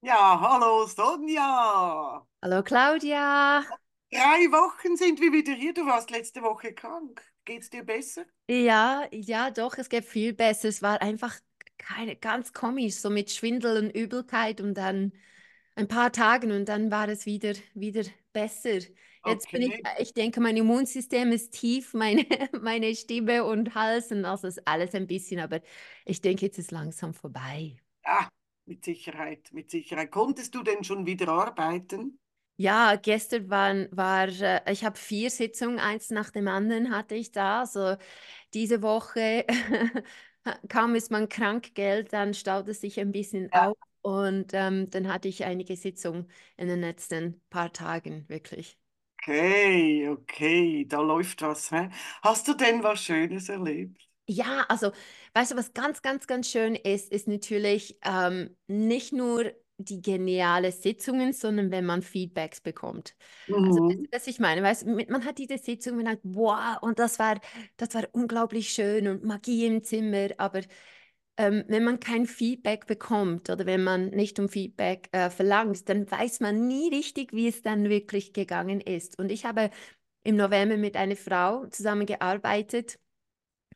Ja, hallo Sonja. Hallo Claudia. Drei Wochen sind wir wieder hier. Du warst letzte Woche krank. Geht's dir besser? Ja, ja, doch, es geht viel besser. Es war einfach keine, ganz komisch, so mit Schwindel und Übelkeit und dann ein paar Tagen und dann war es wieder, wieder besser. Jetzt bin ich, Okay. ich denke, mein Immunsystem ist tief, meine, meine Stimme und Hals und also ist alles ein bisschen, aber ich denke, jetzt ist langsam vorbei. Ah, mit Sicherheit, mit Sicherheit. Konntest du denn schon wieder arbeiten? Ja, gestern waren, war, äh, ich habe vier Sitzungen, eins nach dem anderen hatte ich da. Also diese Woche, kaum ist man Krankgeld, dann staut es sich ein bisschen Ja. auf. Und ähm, dann hatte ich einige Sitzungen in den letzten paar Tagen, wirklich. Okay, okay, da läuft was. Hä? Hast du denn was Schönes erlebt? Ja, also, weißt du, was ganz, ganz, ganz schön ist, ist natürlich ähm, nicht nur die geniale Sitzungen, sondern wenn man Feedbacks bekommt. Also, das, Mhm. was ich meine, weißt man hat diese Sitzung, man sagt, wow, und das war, das war unglaublich schön und Magie im Zimmer, aber ähm, wenn man kein Feedback bekommt oder wenn man nicht um Feedback äh, verlangt, dann weiß man nie richtig, wie es dann wirklich gegangen ist. Und ich habe im November mit einer Frau zusammengearbeitet,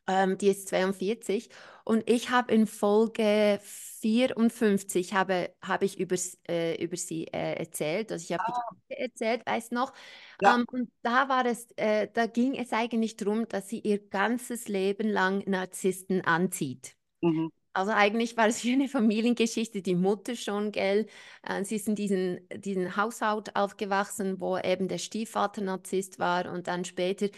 ähm, die ist 42 und ich habe in Folge 54 habe, habe ich über, äh, über sie äh, erzählt, also ich habe die Geschichte erzählt, weiß noch. Ja. Ähm, und da war es, äh, da ging es eigentlich darum, dass sie ihr ganzes Leben lang Narzissten anzieht. Mhm. Also eigentlich war es wie eine Familiengeschichte, die Mutter schon, gell? Äh, sie ist in diesen, diesen Haushalt aufgewachsen, wo eben der Stiefvater Narzisst war und dann später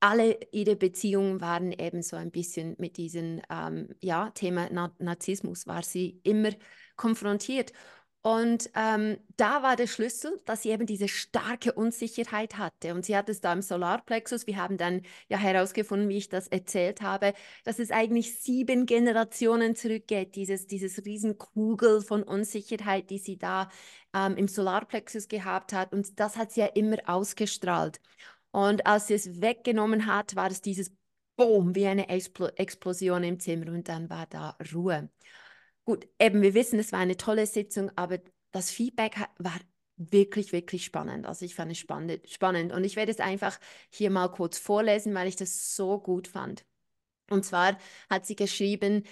alle ihre Beziehungen waren eben so ein bisschen mit diesem ähm, ja, Thema Na Narzissmus, war sie immer konfrontiert. Und ähm, da war der Schlüssel, dass sie eben diese starke Unsicherheit hatte. Und sie hat es da im Solarplexus. Wir haben dann ja herausgefunden, wie ich das erzählt habe, dass es eigentlich sieben Generationen zurückgeht, dieses, dieses Riesenkugel von Unsicherheit, die sie da ähm, im Solarplexus gehabt hat. Und das hat sie ja immer ausgestrahlt. Und als sie es weggenommen hat, war es dieses Boom, wie eine Explo Explosion im Zimmer und dann war da Ruhe. Gut, eben, wir wissen, es war eine tolle Sitzung, aber das Feedback war wirklich, wirklich spannend. Also ich fand es spannend. Und ich werde es einfach hier mal kurz vorlesen, weil ich das so gut fand. Und zwar hat sie geschrieben,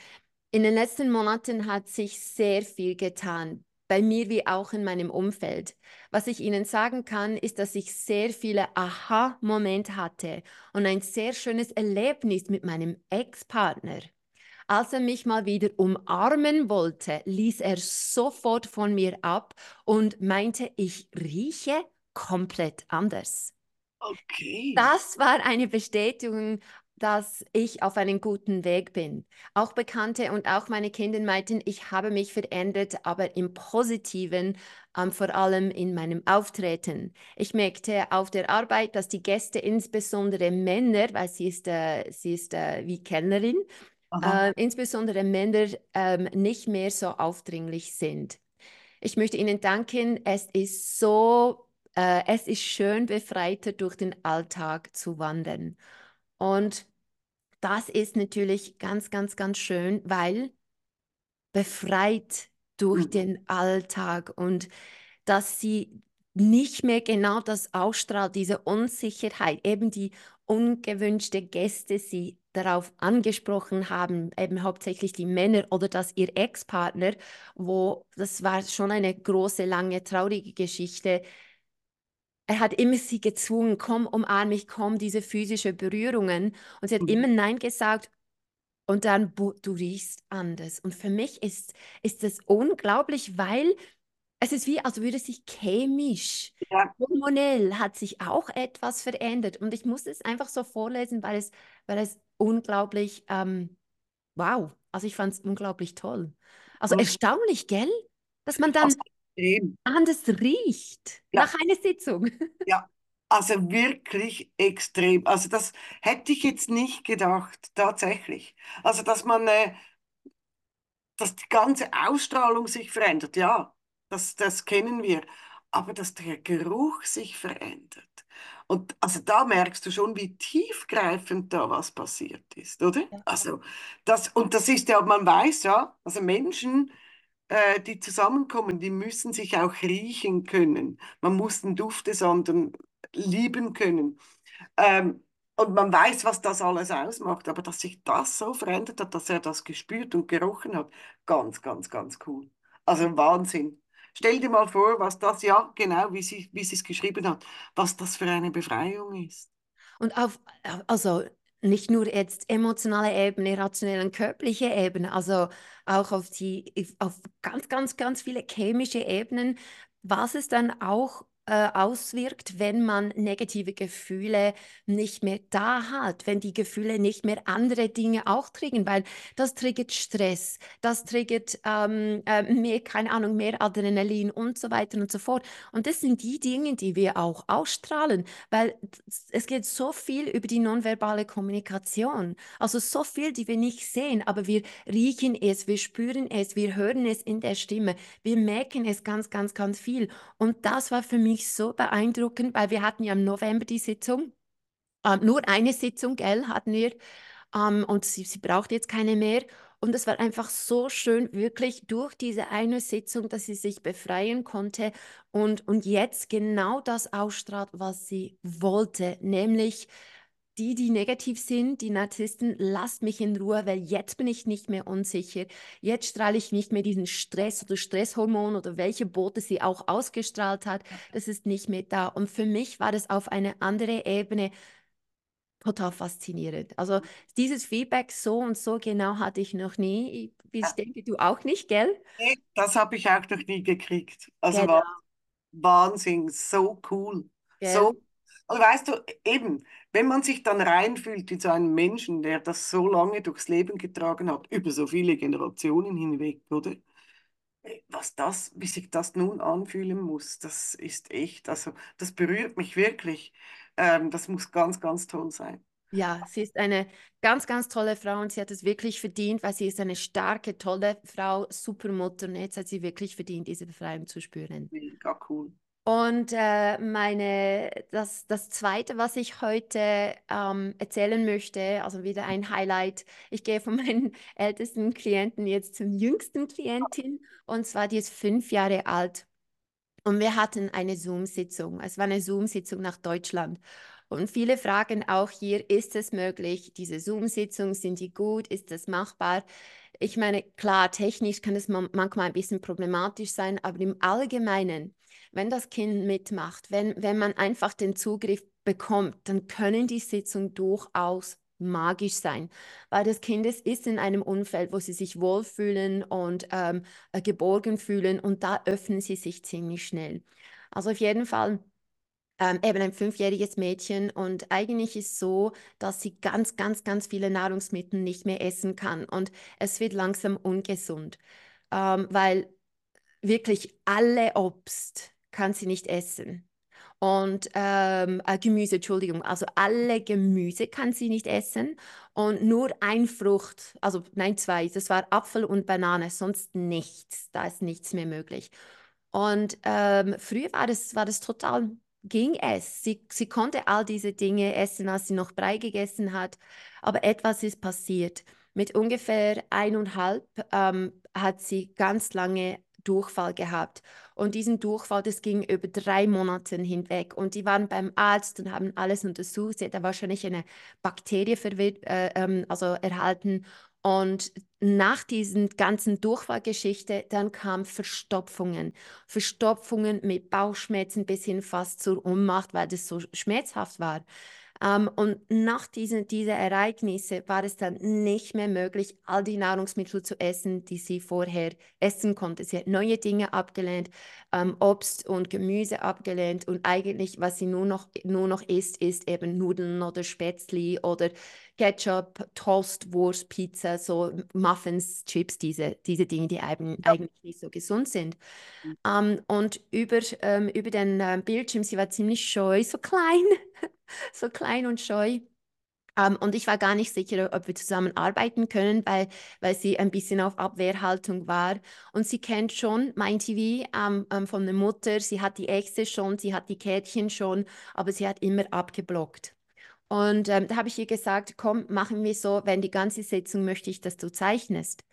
in den letzten Monaten hat sich sehr viel getan, bei mir wie auch in meinem Umfeld. Was ich Ihnen sagen kann, ist, dass ich sehr viele Aha-Momente hatte und ein sehr schönes Erlebnis mit meinem Ex-Partner. Als er mich mal wieder umarmen wollte, ließ er sofort von mir ab und meinte, ich rieche komplett anders. Okay. Das war eine Bestätigung, dass ich auf einem guten Weg bin. Auch Bekannte und auch meine Kinder meinten, ich habe mich verändert, aber im Positiven, ähm, vor allem in meinem Auftreten. Ich merkte auf der Arbeit, dass die Gäste, insbesondere Männer, weil sie ist, äh, sie ist äh, wie Kellnerin. Äh, insbesondere Männer ähm, nicht mehr so aufdringlich sind. Ich möchte Ihnen danken. Es ist so, äh, es ist schön, befreiter durch den Alltag zu wandern. Und das ist natürlich ganz, ganz, ganz schön, weil befreit durch Mhm. den Alltag und dass sie nicht mehr genau das ausstrahlt, diese Unsicherheit, eben die ungewünschte Gäste sie darauf angesprochen haben, eben hauptsächlich die Männer oder dass ihr Ex-Partner, wo das war schon eine große, lange, traurige Geschichte. Er hat immer sie gezwungen, komm, umarm mich, komm, diese physische Berührungen. Und sie hat Mhm. immer Nein gesagt und dann, "Bu- du riechst anders. Und für mich ist, ist das unglaublich, weil es ist wie, als würde sich chemisch, Ja. hormonell hat sich auch etwas verändert. Und ich muss es einfach so vorlesen, weil es, weil es unglaublich, ähm, wow, also ich fand es unglaublich toll. Also Mhm. erstaunlich, gell? Dass man dann extrem. anders riecht Ja. nach einer Sitzung. Ja, also wirklich extrem. Also das hätte ich jetzt nicht gedacht, tatsächlich. Also dass man, äh, dass die ganze Ausstrahlung sich verändert, ja, das, das kennen wir. Aber dass der Geruch sich verändert. Und also da merkst du schon, wie tiefgreifend da was passiert ist, oder? Also das, und das ist ja, man weiß ja, also Menschen äh, die zusammenkommen, die müssen sich auch riechen können. Man muss den Duft des anderen lieben können. Ähm, und man weiß, was das alles ausmacht, aber dass sich das so verändert hat, dass er das gespürt und gerochen hat, ganz, ganz, ganz cool. Also Wahnsinn. Stell dir mal vor, was das, ja, genau, wie sie, wie es geschrieben hat, was das für eine Befreiung ist. Und auf, also nicht nur jetzt emotionale Ebene, rationelle und körperliche Ebene, also auch auf die, auf ganz, ganz, ganz viele chemische Ebenen, was es dann auch äh, auswirkt, wenn man negative Gefühle nicht mehr da hat, wenn die Gefühle nicht mehr andere Dinge auch triggern, weil das triggert Stress, das triggert ähm, äh, mehr, keine Ahnung, mehr Adrenalin und so weiter und so fort. Und das sind die Dinge, die wir auch ausstrahlen, weil es geht so viel über die nonverbale Kommunikation, also so viel, die wir nicht sehen, aber wir riechen es, wir spüren es, wir hören es in der Stimme, wir merken es ganz, ganz, ganz viel. Und das war für mich mich so beeindruckend, weil wir hatten ja im November die Sitzung, äh, nur eine Sitzung, gell, hatten wir, ähm, und sie, sie braucht jetzt keine mehr. Und es war einfach so schön, wirklich durch diese eine Sitzung, dass sie sich befreien konnte. Und, und jetzt genau das ausstrahlt, was sie wollte, nämlich die, die negativ sind, die Narzissten, lasst mich in Ruhe, weil jetzt bin ich nicht mehr unsicher. Jetzt strahle ich nicht mehr diesen Stress oder Stresshormon oder welche Boote sie auch ausgestrahlt hat. Das ist nicht mehr da. Und für mich war das auf eine andere Ebene total faszinierend. Also dieses Feedback so und so genau hatte ich noch nie. Ich, ich denke, du auch nicht, gell? Nee, das habe ich auch noch nie gekriegt. Also genau. Wahnsinn, so cool. Gell? So und weißt du, eben, wenn man sich dann reinfühlt in so einen Menschen, der das so lange durchs Leben getragen hat, über so viele Generationen hinweg, oder? Was das, wie sich das nun anfühlen muss, das ist echt, also das berührt mich wirklich. Ähm, das muss ganz, ganz toll sein. Ja, sie ist eine ganz, ganz tolle Frau und sie hat es wirklich verdient, weil sie ist eine starke, tolle Frau, Supermutter und jetzt hat sie wirklich verdient, diese Befreiung zu spüren. Mega cool. Und äh, meine, das, das Zweite, was ich heute ähm, erzählen möchte, also wieder ein Highlight. Ich gehe von meinen ältesten Klienten jetzt zum jüngsten Klientin und zwar die ist fünf Jahre alt. Und wir hatten eine Zoom-Sitzung. Es war eine Zoom-Sitzung nach Deutschland. Und viele fragen auch hier, ist es möglich, diese Zoom-Sitzungen, sind die gut, ist das machbar? Ich meine, klar, technisch kann es manchmal ein bisschen problematisch sein, aber im Allgemeinen wenn das Kind mitmacht, wenn, wenn man einfach den Zugriff bekommt, dann können die Sitzungen durchaus magisch sein, weil das Kind ist in einem Umfeld, wo sie sich wohlfühlen und ähm, äh, geborgen fühlen und da öffnen sie sich ziemlich schnell. Also auf jeden Fall ähm, eben ein fünfjähriges Mädchen und eigentlich ist so, dass sie ganz, ganz, ganz viele Nahrungsmittel nicht mehr essen kann und es wird langsam ungesund, ähm, weil wirklich alle Obst, kann sie nicht essen. Und ähm, äh, Gemüse, Entschuldigung, also alle Gemüse kann sie nicht essen und nur ein Frucht, also nein, zwei, das war Apfel und Banane, sonst nichts, da ist nichts mehr möglich. Und ähm, früher war das, war das total, ging es. Sie, sie konnte all diese Dinge essen, als sie noch Brei gegessen hat, aber etwas ist passiert. Mit ungefähr eineinhalb ähm, hat sie ganz lange Durchfall gehabt. Und diesen Durchfall, das ging über drei Monate hinweg. Und die waren beim Arzt und haben alles untersucht. Sie hat da wahrscheinlich eine Bakterie äh, ähm, also erhalten. Und nach diesen ganzen Durchfallgeschichte, dann kamen Verstopfungen. Verstopfungen mit Bauchschmerzen bis hin fast zur Ohnmacht, weil das so schmerzhaft war. Ähm, und nach diesen diese Ereignisse war es dann nicht mehr möglich, all die Nahrungsmittel zu essen, die sie vorher essen konnte. Sie hat neue Dinge abgelehnt, ähm, Obst und Gemüse abgelehnt und eigentlich, was sie nur noch, nur noch isst, ist eben Nudeln oder Spätzli oder Ketchup, Toast, Wurst, Pizza, so Muffins, Chips, diese, diese Dinge, die eigentlich nicht so gesund sind. Mhm. Um, und über, ähm, über den äh, Bildschirm, sie war ziemlich scheu, so klein, so klein und scheu. Um, ähm, und ich war gar nicht sicher, ob wir zusammen arbeiten können, weil, weil sie ein bisschen auf Abwehrhaltung war. Und sie kennt schon mein TV um, von der Mutter. Sie hat die Äxte schon, sie hat die Kärtchen schon, aber sie hat immer abgeblockt. Und ähm, da habe ich ihr gesagt, komm, machen wir so, wenn die ganze Sitzung möchte ich, dass du zeichnest.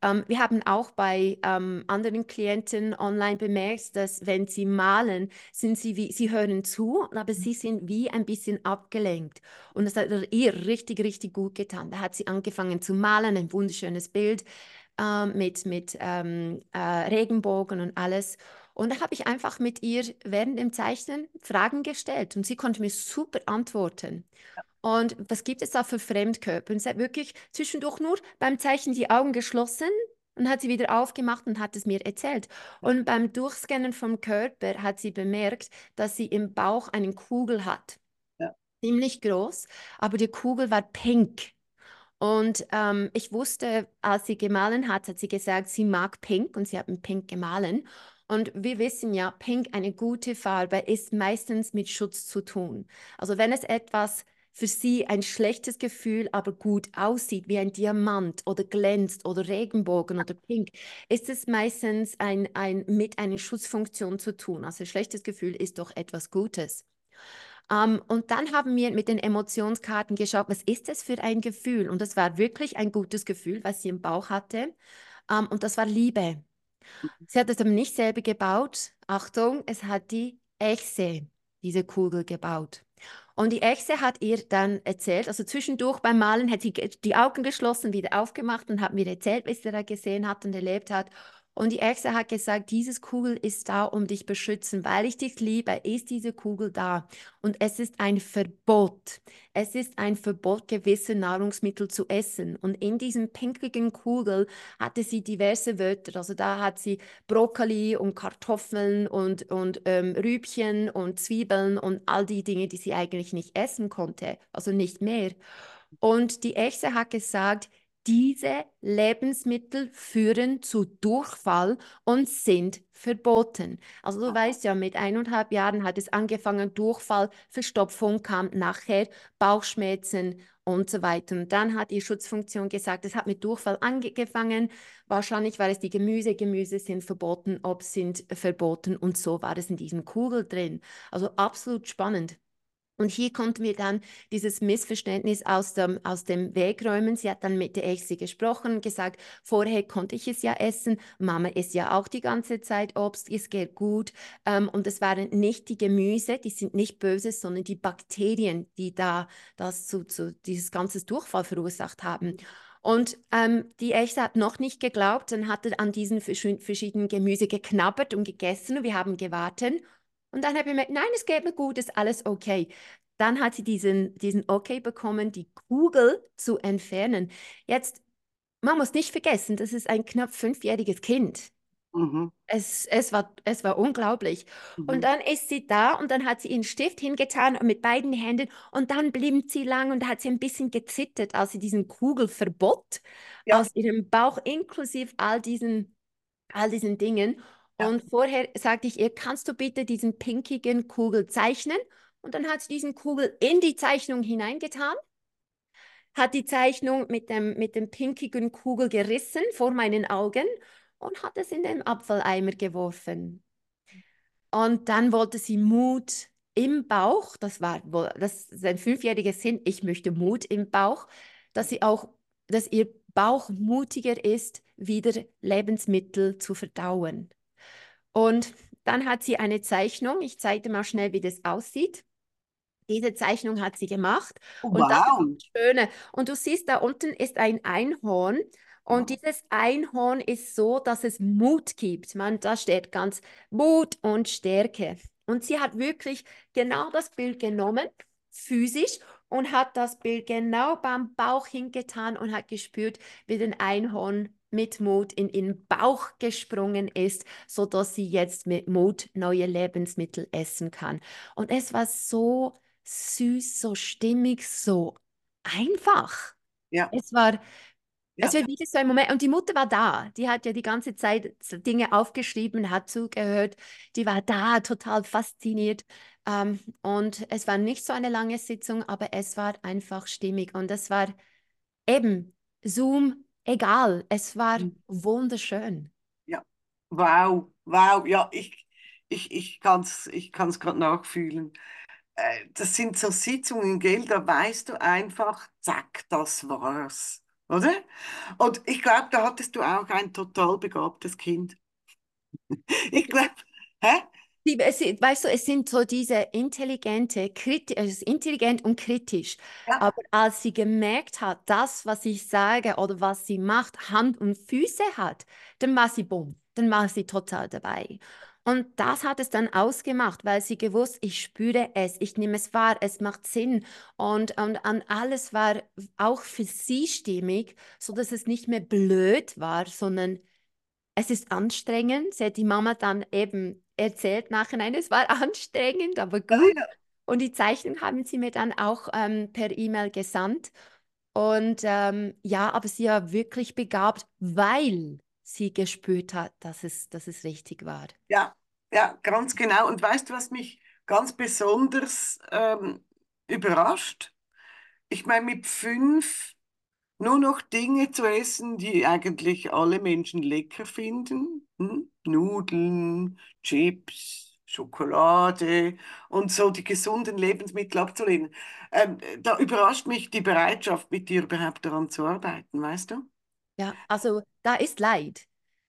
Ähm, wir haben auch bei ähm, anderen Klienten online bemerkt, dass wenn sie malen, sind sie wie, sie hören zu, aber sie sind wie ein bisschen abgelenkt. Und das hat ihr richtig, richtig gut getan. Da hat sie angefangen zu malen, ein wunderschönes Bild äh, mit, mit ähm, äh, Regenbogen und alles. Und da habe ich einfach mit ihr während dem Zeichnen Fragen gestellt und sie konnte mir super antworten. Und was gibt es da für Fremdkörper? Und sie hat wirklich zwischendurch nur beim Zeichnen die Augen geschlossen und hat sie wieder aufgemacht und hat es mir erzählt. Und beim Durchscannen vom Körper hat sie bemerkt, dass sie im Bauch eine Kugel hat. Ja. Ziemlich groß, aber die Kugel war pink. Und ähm, ich wusste, als sie gemahlen hat, hat sie gesagt, sie mag Pink und sie hat mit Pink gemahlen. Und wir wissen ja, Pink, eine gute Farbe, ist meistens mit Schutz zu tun. Also wenn es etwas für sie ein schlechtes Gefühl, aber gut aussieht, wie ein Diamant oder glänzt oder Regenbogen oder Pink, ist es meistens ein, ein, mit einer Schutzfunktion zu tun. Also ein schlechtes Gefühl ist doch etwas Gutes. Um, ähm, und dann haben wir mit den Emotionskarten geschaut, was ist das für ein Gefühl? Und das war wirklich ein gutes Gefühl, was sie im Bauch hatte. Um, ähm, und das war Liebe. Sie hat es aber nicht selber gebaut. Achtung, es hat die Echse diese Kugel gebaut. Und die Echse hat ihr dann erzählt, also zwischendurch beim Malen hat sie die Augen geschlossen, wieder aufgemacht und hat mir erzählt, was sie da gesehen hat und erlebt hat. Und die Echse hat gesagt, dieses Kugel ist da, um dich beschützen. Weil ich dich liebe, ist diese Kugel da. Und es ist ein Verbot. Es ist ein Verbot, gewisse Nahrungsmittel zu essen. Und in diesem pinkigen Kugel hatte sie diverse Wörter. Also da hat sie Brokkoli und Kartoffeln und, und ähm, Rübchen und Zwiebeln und all die Dinge, die sie eigentlich nicht essen konnte. Also nicht mehr. Und die Echse hat gesagt, diese Lebensmittel führen zu Durchfall und sind verboten. Also du weißt ja, mit eineinhalb Jahren hat es angefangen, Durchfall, Verstopfung kam nachher, Bauchschmerzen und so weiter. Und dann hat die Schutzfunktion gesagt, es hat mit Durchfall angefangen. Wahrscheinlich war es die Gemüse. Gemüse sind verboten, Obst sind verboten und so war es in diesem Kugel drin. Also absolut spannend. Und hier konnten wir dann dieses Missverständnis aus dem, aus dem Weg räumen. Sie hat dann mit der Echse gesprochen, gesagt, vorher konnte ich es ja essen, Mama isst ja auch die ganze Zeit Obst, es geht gut. Ähm, und es waren nicht die Gemüse, die sind nicht böse, sondern die Bakterien, die da das zu, zu dieses ganze Durchfall verursacht haben. Und ähm, die Echse hat noch nicht geglaubt, dann hat an diesen verschiedenen Gemüse geknabbert und gegessen und wir haben gewartet. Und dann habe ich gemerkt, nein, es geht mir gut, ist alles okay. Dann hat sie diesen, diesen Okay bekommen, die Kugel zu entfernen. Jetzt, man muss nicht vergessen, das ist ein knapp fünfjähriges Kind. Mhm. Es, es, war, es war unglaublich. Mhm. Und dann ist sie da und dann hat sie ihren Stift hingetan mit beiden Händen und dann blieb sie lang und hat sie ein bisschen gezittert, als sie diesen Kugelverbot ja. aus ihrem Bauch inklusive all diesen, all diesen Dingen. Und vorher sagte ich ihr, kannst du bitte diesen pinkigen Kugel zeichnen? Und dann hat sie diesen Kugel in die Zeichnung hineingetan, hat die Zeichnung mit dem, mit dem pinkigen Kugel gerissen vor meinen Augen und hat es in den Abfalleimer geworfen. Und dann wollte sie Mut im Bauch, das war das ist ein fünfjähriges Sinn, ich möchte Mut im Bauch, dass sie auch, dass ihr Bauch mutiger ist, wieder Lebensmittel zu verdauen. Und dann hat sie eine Zeichnung. Ich zeige dir mal schnell, wie das aussieht. Diese Zeichnung hat sie gemacht. Wow. Und das ist das Schöne. Und du siehst, da unten ist ein Einhorn. Und dieses Einhorn ist so, dass es Mut gibt. Man, da steht ganz Mut und Stärke. Und sie hat wirklich genau das Bild genommen, physisch, und hat das Bild genau beim Bauch hingetan und hat gespürt, wie den Einhorn mit Mut in ihren Bauch gesprungen ist, so dass sie jetzt mit Mut neue Lebensmittel essen kann. Und es war so süß, so stimmig, so einfach. Ja. Es war, ja. es war wirklich so ein Moment. Und die Mutter war da. Die hat ja die ganze Zeit Dinge aufgeschrieben, hat zugehört. Die war da, total fasziniert. Ähm, und es war nicht so eine lange Sitzung, aber es war einfach stimmig. Und es war eben Zoom egal, es war mhm. wunderschön. Ja, wow, wow, ja, ich, ich, ich kann es ich kann's gerade nachfühlen. äh, das sind so Sitzungen, gell, da weißt du einfach, zack, das war's. Oder? Und ich glaube, da hattest du auch ein total begabtes Kind. Ich glaube, hä? Es, weißt du, es sind so diese intelligente, kriti es ist intelligent und kritisch. Ja, Aber als sie gemerkt hat, das, was ich sage oder was sie macht, Hand und Füße hat, dann war sie bumm, dann war sie total dabei. Und das hat es dann ausgemacht, weil sie gewusst, ich spüre es, ich nehme es wahr, es macht Sinn. Und, und, und alles war auch für sie stimmig, sodass es nicht mehr blöd war, sondern es ist anstrengend. Sie hat die Mama dann eben erzählt nachhinein, es war anstrengend, aber ja, gut. ja. Und die Zeichnung haben sie mir dann auch ähm, per E-Mail gesandt. Und ähm, ja, aber sie war wirklich begabt, weil sie gespürt hat, dass es, dass es richtig war. Ja, ja, ganz genau. Und weißt du, was mich ganz besonders ähm, überrascht? Ich meine, mit fünf nur noch Dinge zu essen, die eigentlich alle Menschen lecker finden. Hm? Nudeln, Chips, Schokolade und so die gesunden Lebensmittel abzulehnen. Ähm, da überrascht mich die Bereitschaft, mit dir überhaupt daran zu arbeiten, weißt du? Ja, also da ist Leid.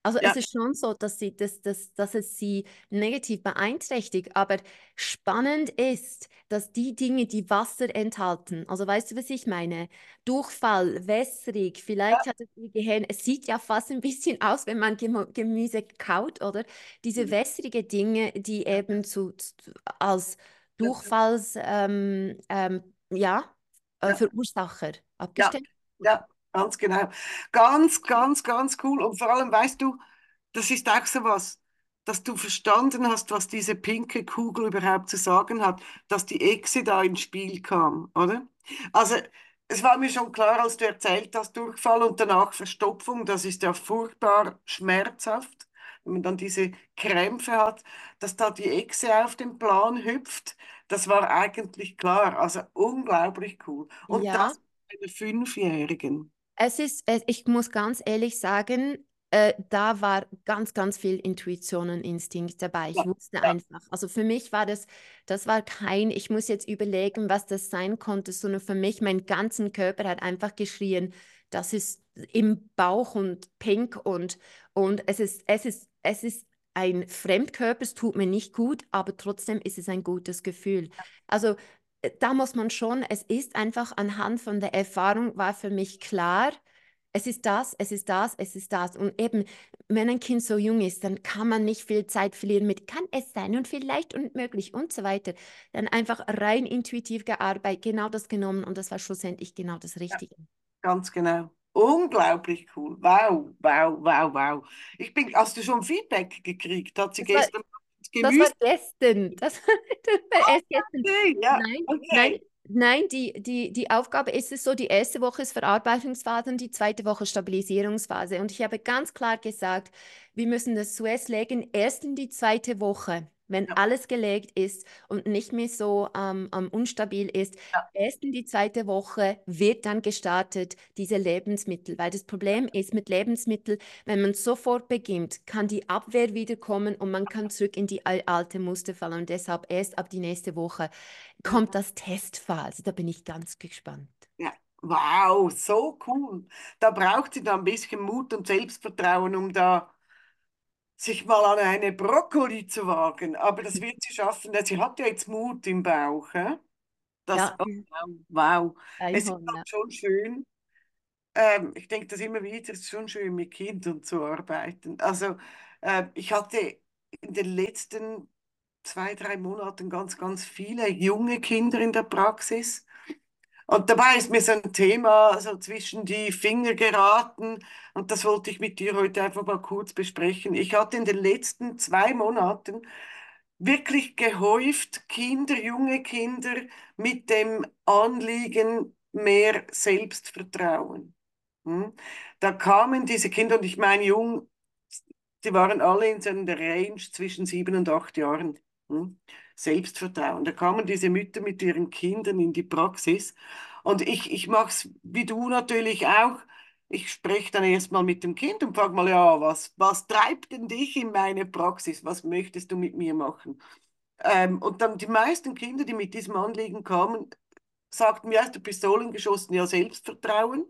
Also es Ja, ist schon so, dass sie, dass, dass, dass es sie negativ beeinträchtigt, aber spannend ist, dass die Dinge, die Wasser enthalten, also weißt du, was ich meine? Durchfall, wässrig, vielleicht ja, hat es ihr Gehirn, es sieht ja fast ein bisschen aus, wenn man Gemüse kaut, oder? Diese wässrige Dinge, die eben zu, zu, als Durchfalls, ähm, ähm, ja, äh, ja. Verursacher wurden. ja, ganz genau. Ganz, ganz, ganz cool. Und vor allem, weißt du, das ist auch so was, dass du verstanden hast, was diese pinke Kugel überhaupt zu sagen hat, dass die Echse da ins Spiel kam, oder? Also, es war mir schon klar, als du erzählt hast, Durchfall und danach Verstopfung, das ist ja furchtbar schmerzhaft, wenn man dann diese Krämpfe hat, dass da die Echse auf den Plan hüpft. Das war eigentlich klar. Also unglaublich cool. Und Ja. das einer Fünfjährigen. Es ist, ich muss ganz ehrlich sagen, äh, da war ganz, ganz viel Intuition und Instinkt dabei. Ja, Ich wusste ja, einfach, also für mich war das, das war kein, ich muss jetzt überlegen, was das sein konnte, sondern für mich, mein ganzen Körper hat einfach geschrien, das ist im Bauch und pink und, und es ist, es ist, es ist ein Fremdkörper, es tut mir nicht gut, aber trotzdem ist es ein gutes Gefühl. Also da muss man schon, es ist einfach anhand von der Erfahrung war für mich klar, es ist das, es ist das, es ist das. Und eben, wenn ein Kind so jung ist, dann kann man nicht viel Zeit verlieren mit kann es sein und vielleicht und möglich und so weiter. Dann einfach rein intuitiv gearbeitet, genau das genommen und das war schlussendlich genau das ja, Richtige. ganz genau. Unglaublich cool. Wow, wow, wow, wow. Ich bin, hast du schon Feedback gekriegt? Hat sie Das gestern das das war Gemüse? gestern. Das, das war erst gestern. Okay, ja, Nein, nein, okay. nein, die, die, die Aufgabe ist es so, die erste Woche ist Verarbeitungsphase und die zweite Woche Stabilisierungsphase. Und ich habe ganz klar gesagt, wir müssen das zuerst legen, erst in die zweite Woche, wenn Ja, alles gelegt ist und nicht mehr so ähm, ähm, unstabil ist. ja, Erst in die zweite Woche wird dann gestartet, diese Lebensmittel. Weil das Problem ist mit Lebensmitteln, wenn man sofort beginnt, kann die Abwehr wiederkommen und man kann zurück in die al- alte Muster fallen. Und deshalb erst ab die nächste Woche kommt das Testphase. Da bin ich ganz gespannt. ja. Wow, so cool. Da braucht sie dann ein bisschen Mut und Selbstvertrauen, um da sich mal an eine Brokkoli zu wagen. Aber das wird sie schaffen, denn sie hat ja jetzt Mut im Bauch. Hä? Das, Ja, oh, wow, wow. Es ist ja. schon schön. Ähm, ich denke das immer wieder, es ist schon schön, mit Kindern zu arbeiten. Also, äh, ich hatte in den letzten zwei, drei Monaten ganz, ganz viele junge Kinder in der Praxis. Und dabei ist mir so ein Thema so zwischen die Finger geraten und das wollte ich mit dir heute einfach mal kurz besprechen. Ich hatte in den letzten zwei Monaten wirklich gehäuft Kinder, junge Kinder mit dem Anliegen mehr Selbstvertrauen. Hm? Da kamen diese Kinder und ich meine jung, die waren alle in so einer Range zwischen sieben und acht Jahren. Hm? Selbstvertrauen. Da kamen diese Mütter mit ihren Kindern in die Praxis. Und ich, ich mache es wie du natürlich auch. Ich spreche dann erstmal mit dem Kind und frage mal, ja, was, was treibt denn dich in meine Praxis? Was möchtest du mit mir machen? Ähm, und dann die meisten Kinder, die mit diesem Anliegen kamen, sagten mir aus der Pistolen geschossen, ja, Selbstvertrauen.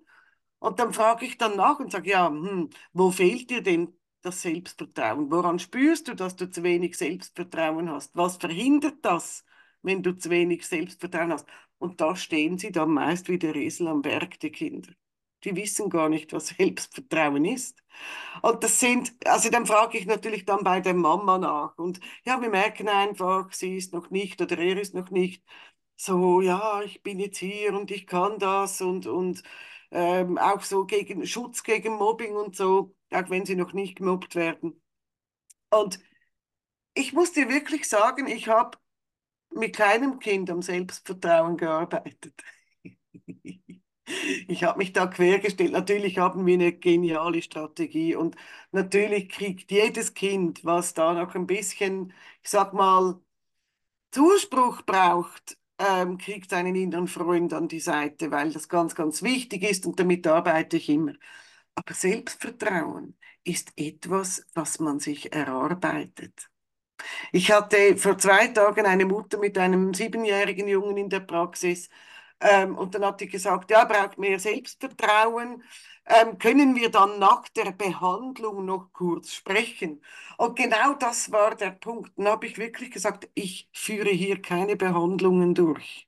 Und dann frage ich dann nach und sage, ja, hm, wo fehlt dir denn das Selbstvertrauen? Woran spürst du, dass du zu wenig Selbstvertrauen hast? Was verhindert das, wenn du zu wenig Selbstvertrauen hast? Und da stehen sie dann meist wie der Esel am Berg, die Kinder. Die wissen gar nicht, was Selbstvertrauen ist. Und das sind, also dann frage ich natürlich dann bei der Mama nach. Und ja, wir merken einfach, sie ist noch nicht oder er ist noch nicht so, ja, ich bin jetzt hier und ich kann das und, und ähm, auch so gegen Schutz gegen Mobbing und so, auch wenn sie noch nicht gemobbt werden. Und ich muss dir wirklich sagen, ich habe mit kleinem Kind am Selbstvertrauen gearbeitet. Ich habe mich da quergestellt. Natürlich haben wir eine geniale Strategie und natürlich kriegt jedes Kind, was da noch ein bisschen, ich sag mal, Zuspruch braucht, ähm, kriegt einen inneren Freund an die Seite, weil das ganz, ganz wichtig ist und damit arbeite ich immer. Aber Selbstvertrauen ist etwas, was man sich erarbeitet. Ich hatte vor zwei Tagen eine Mutter mit einem siebenjährigen Jungen in der Praxis. Ähm, und dann hat die gesagt, ja, braucht mehr Selbstvertrauen. Ähm, können wir dann nach der Behandlung noch kurz sprechen? Und genau das war der Punkt. Dann habe ich wirklich gesagt, ich führe hier keine Behandlungen durch.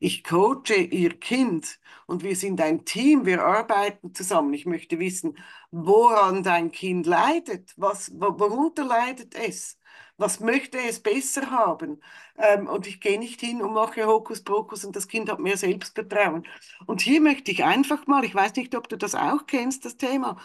Ich coache Ihr Kind und wir sind ein Team, wir arbeiten zusammen. Ich möchte wissen, woran dein Kind leidet, was, worunter leidet es was möchte es besser haben? Ähm, und ich gehe nicht hin und mache Hokuspokus und das Kind hat mehr Selbstvertrauen. Und hier möchte ich einfach mal, ich weiß nicht, ob du das auch kennst, das Thema,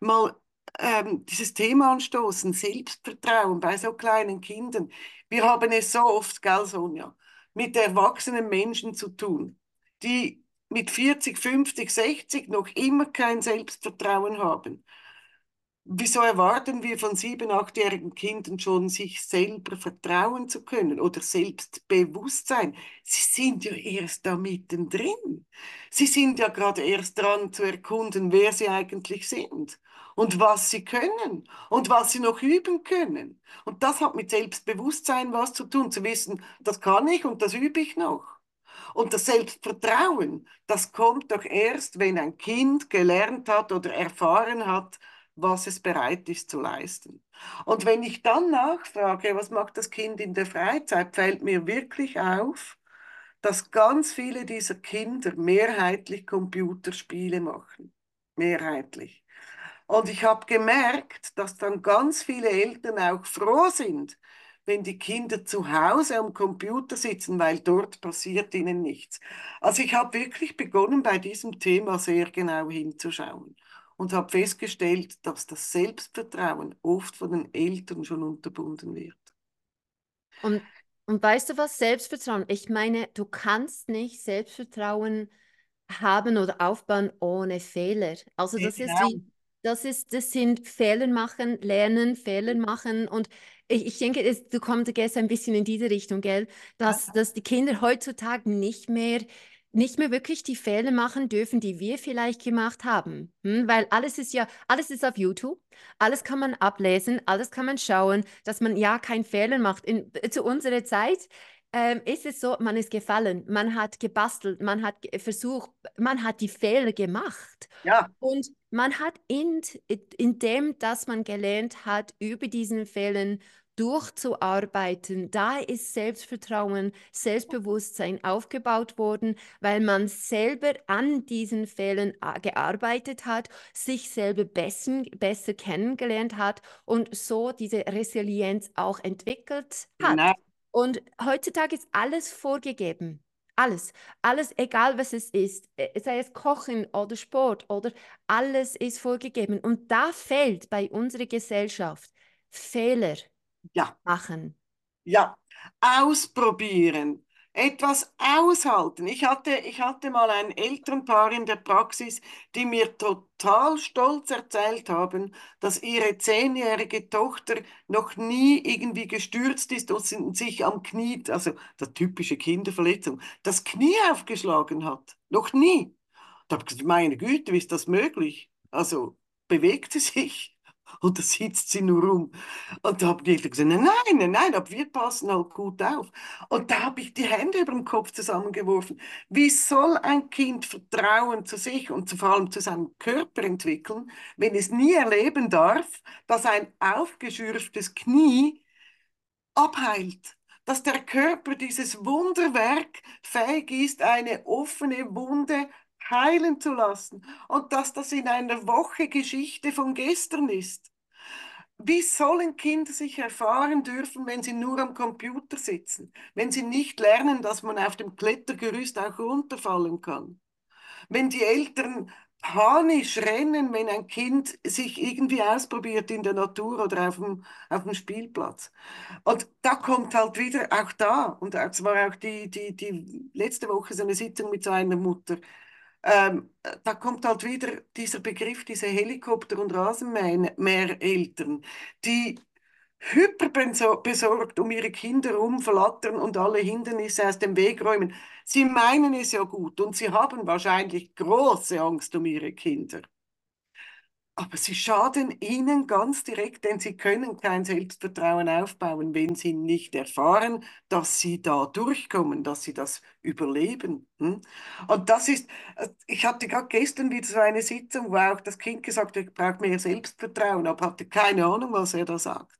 mal ähm, dieses Thema anstoßen, Selbstvertrauen bei so kleinen Kindern. Wir haben es so oft, gell, Sonja, mit erwachsenen Menschen zu tun, die mit 40, 50, 60 noch immer kein Selbstvertrauen haben. Wieso erwarten wir von sieben, achtjährigen Kindern schon, sich selber vertrauen zu können oder Selbstbewusstsein? Sie sind ja erst da mittendrin. Sie sind ja gerade erst dran zu erkunden, wer sie eigentlich sind und was sie können und was sie noch üben können. Und das hat mit Selbstbewusstsein was zu tun, zu wissen, das kann ich und das übe ich noch. Und das Selbstvertrauen, das kommt doch erst, wenn ein Kind gelernt hat oder erfahren hat, was es bereit ist zu leisten. Und wenn ich dann nachfrage, was macht das Kind in der Freizeit, fällt mir wirklich auf, dass ganz viele dieser Kinder mehrheitlich Computerspiele machen. Mehrheitlich. Und ich habe gemerkt, dass dann ganz viele Eltern auch froh sind, wenn die Kinder zu Hause am Computer sitzen, weil dort passiert ihnen nichts. Also ich habe wirklich begonnen, bei diesem Thema sehr genau hinzuschauen und habe festgestellt, dass das Selbstvertrauen oft von den Eltern schon unterbunden wird. Und, und weißt du was, Selbstvertrauen? Ich meine, du kannst nicht Selbstvertrauen haben oder aufbauen ohne Fehler. Also das genau. ist wie, das ist, das sind Fehler machen, lernen, Fehler machen und ich, ich denke, es, du kommst gestern ein bisschen in diese Richtung, gell? Dass, ja. dass die Kinder heutzutage nicht mehr nicht mehr wirklich die Fehler machen dürfen, die wir vielleicht gemacht haben. Hm? Weil alles ist ja, alles ist auf YouTube, alles kann man ablesen, alles kann man schauen, dass man ja keinen Fehler macht. In, zu unserer Zeit ähm, ist es so, man ist gefallen, man hat gebastelt, man hat versucht, man hat die Fehler gemacht. Ja. Und man hat in, in dem, dass man gelernt hat, über diesen Fehlern durchzuarbeiten. Da ist Selbstvertrauen, Selbstbewusstsein aufgebaut worden, weil man selber an diesen Fehlern äh, gearbeitet hat, sich selber besser, besser kennengelernt hat und so diese Resilienz auch entwickelt hat. Na. Und heutzutage ist alles vorgegeben. Alles, alles, egal was es ist, äh, sei es Kochen oder Sport oder alles ist vorgegeben. Und da fällt bei unserer Gesellschaft Fehler ja. machen. Ja, ausprobieren, etwas aushalten. Ich hatte, ich hatte mal ein Elternpaar in der Praxis, die mir total stolz erzählt haben, dass ihre zehnjährige Tochter noch nie irgendwie gestürzt ist und sich am Knie, also das typische Kinderverletzung, das Knie aufgeschlagen hat. Noch nie. Da habe ich gesagt, meine Güte, wie ist das möglich? Also bewegt sie sich? Und da sitzt sie nur rum. Und da die Eltern gesagt, nein, nein, nein, aber wir passen halt gut auf. Und da habe ich die Hände über dem Kopf zusammengeworfen. Wie soll ein Kind Vertrauen zu sich und vor allem zu seinem Körper entwickeln, wenn es nie erleben darf, dass ein aufgeschürftes Knie abheilt? Dass der Körper dieses Wunderwerk fähig ist, eine offene Wunde heilen zu lassen und dass das in einer Woche Geschichte von gestern ist. Wie sollen Kinder sich erfahren dürfen, wenn sie nur am Computer sitzen, wenn sie nicht lernen, dass man auf dem Klettergerüst auch runterfallen kann? Wenn die Eltern panisch rennen, wenn ein Kind sich irgendwie ausprobiert in der Natur oder auf dem, auf dem Spielplatz. Und da kommt halt wieder auch da, und es war auch die, die, die letzte Woche so eine Sitzung mit so einer Mutter, ähm, da kommt halt wieder dieser Begriff, diese Helikopter- und Rasenmähereltern, die hyperbesorgt um ihre Kinder rumflattern und alle Hindernisse aus dem Weg räumen. Sie meinen es ja gut und sie haben wahrscheinlich große Angst um ihre Kinder. Aber sie schaden ihnen ganz direkt, denn sie können kein Selbstvertrauen aufbauen, wenn sie nicht erfahren, dass sie da durchkommen, dass sie das überleben. Hm? Und das ist, äh, ich hatte gerade gestern wieder so eine Sitzung, wo auch das Kind gesagt hat, ich brauche mehr Selbstvertrauen, aber hatte keine Ahnung, was er da sagt.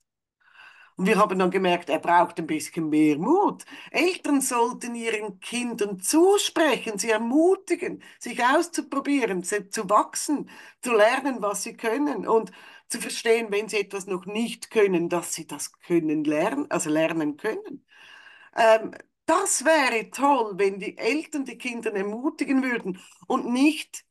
Und wir haben dann gemerkt, er braucht ein bisschen mehr Mut. Eltern sollten ihren Kindern zusprechen, sie ermutigen, sich auszuprobieren, zu wachsen, zu lernen, was sie können und zu verstehen, wenn sie etwas noch nicht können, dass sie das können lernen, also lernen können. Ähm, das wäre toll, wenn die Eltern die Kinder ermutigen würden und nicht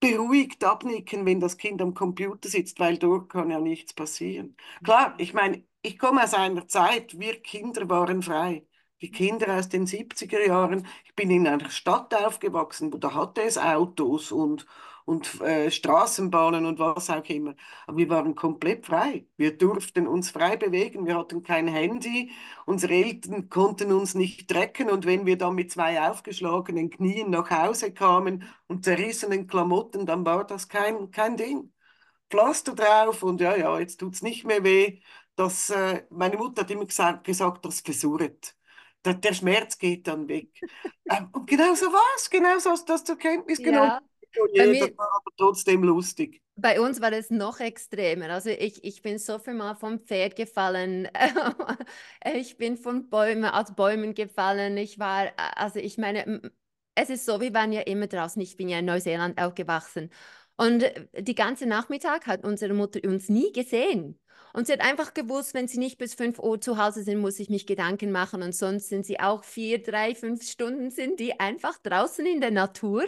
beruhigt abnicken, wenn das Kind am Computer sitzt, weil dort kann ja nichts passieren. Klar, ich meine, ich komme aus einer Zeit, wir Kinder waren frei. Die Kinder aus den 70er Jahren. Ich bin in einer Stadt aufgewachsen, wo da hatte es Autos und, und äh, Straßenbahnen und was auch immer. Aber wir waren komplett frei. Wir durften uns frei bewegen. Wir hatten kein Handy. Unsere Eltern konnten uns nicht trecken. Und wenn wir dann mit zwei aufgeschlagenen Knien nach Hause kamen und zerrissenen Klamotten, dann war das kein, kein Ding. Pflaster drauf und ja, ja, jetzt tut es nicht mehr weh dass äh, meine Mutter hat immer gesagt, gesagt das versurrt. Der, Schmerz geht dann weg. ähm, und genau so war es, genau so hast du das zur Kenntnis genommen. Ja, bei mir, aber trotzdem lustig. bei uns war das noch extremer. Also ich, ich bin so viel mal vom Pferd gefallen. Ich bin von Bäumen, aus Bäumen gefallen. Ich war, also ich meine, es ist so, wir waren ja immer draußen. Ich bin ja in Neuseeland aufgewachsen. Und die ganze Nachmittag hat unsere Mutter uns nie gesehen. Und sie hat einfach gewusst, wenn sie nicht bis 5 Uhr zu Hause sind, muss ich mich Gedanken machen. Und sonst sind sie auch vier, drei, fünf Stunden sind die einfach draußen in der Natur.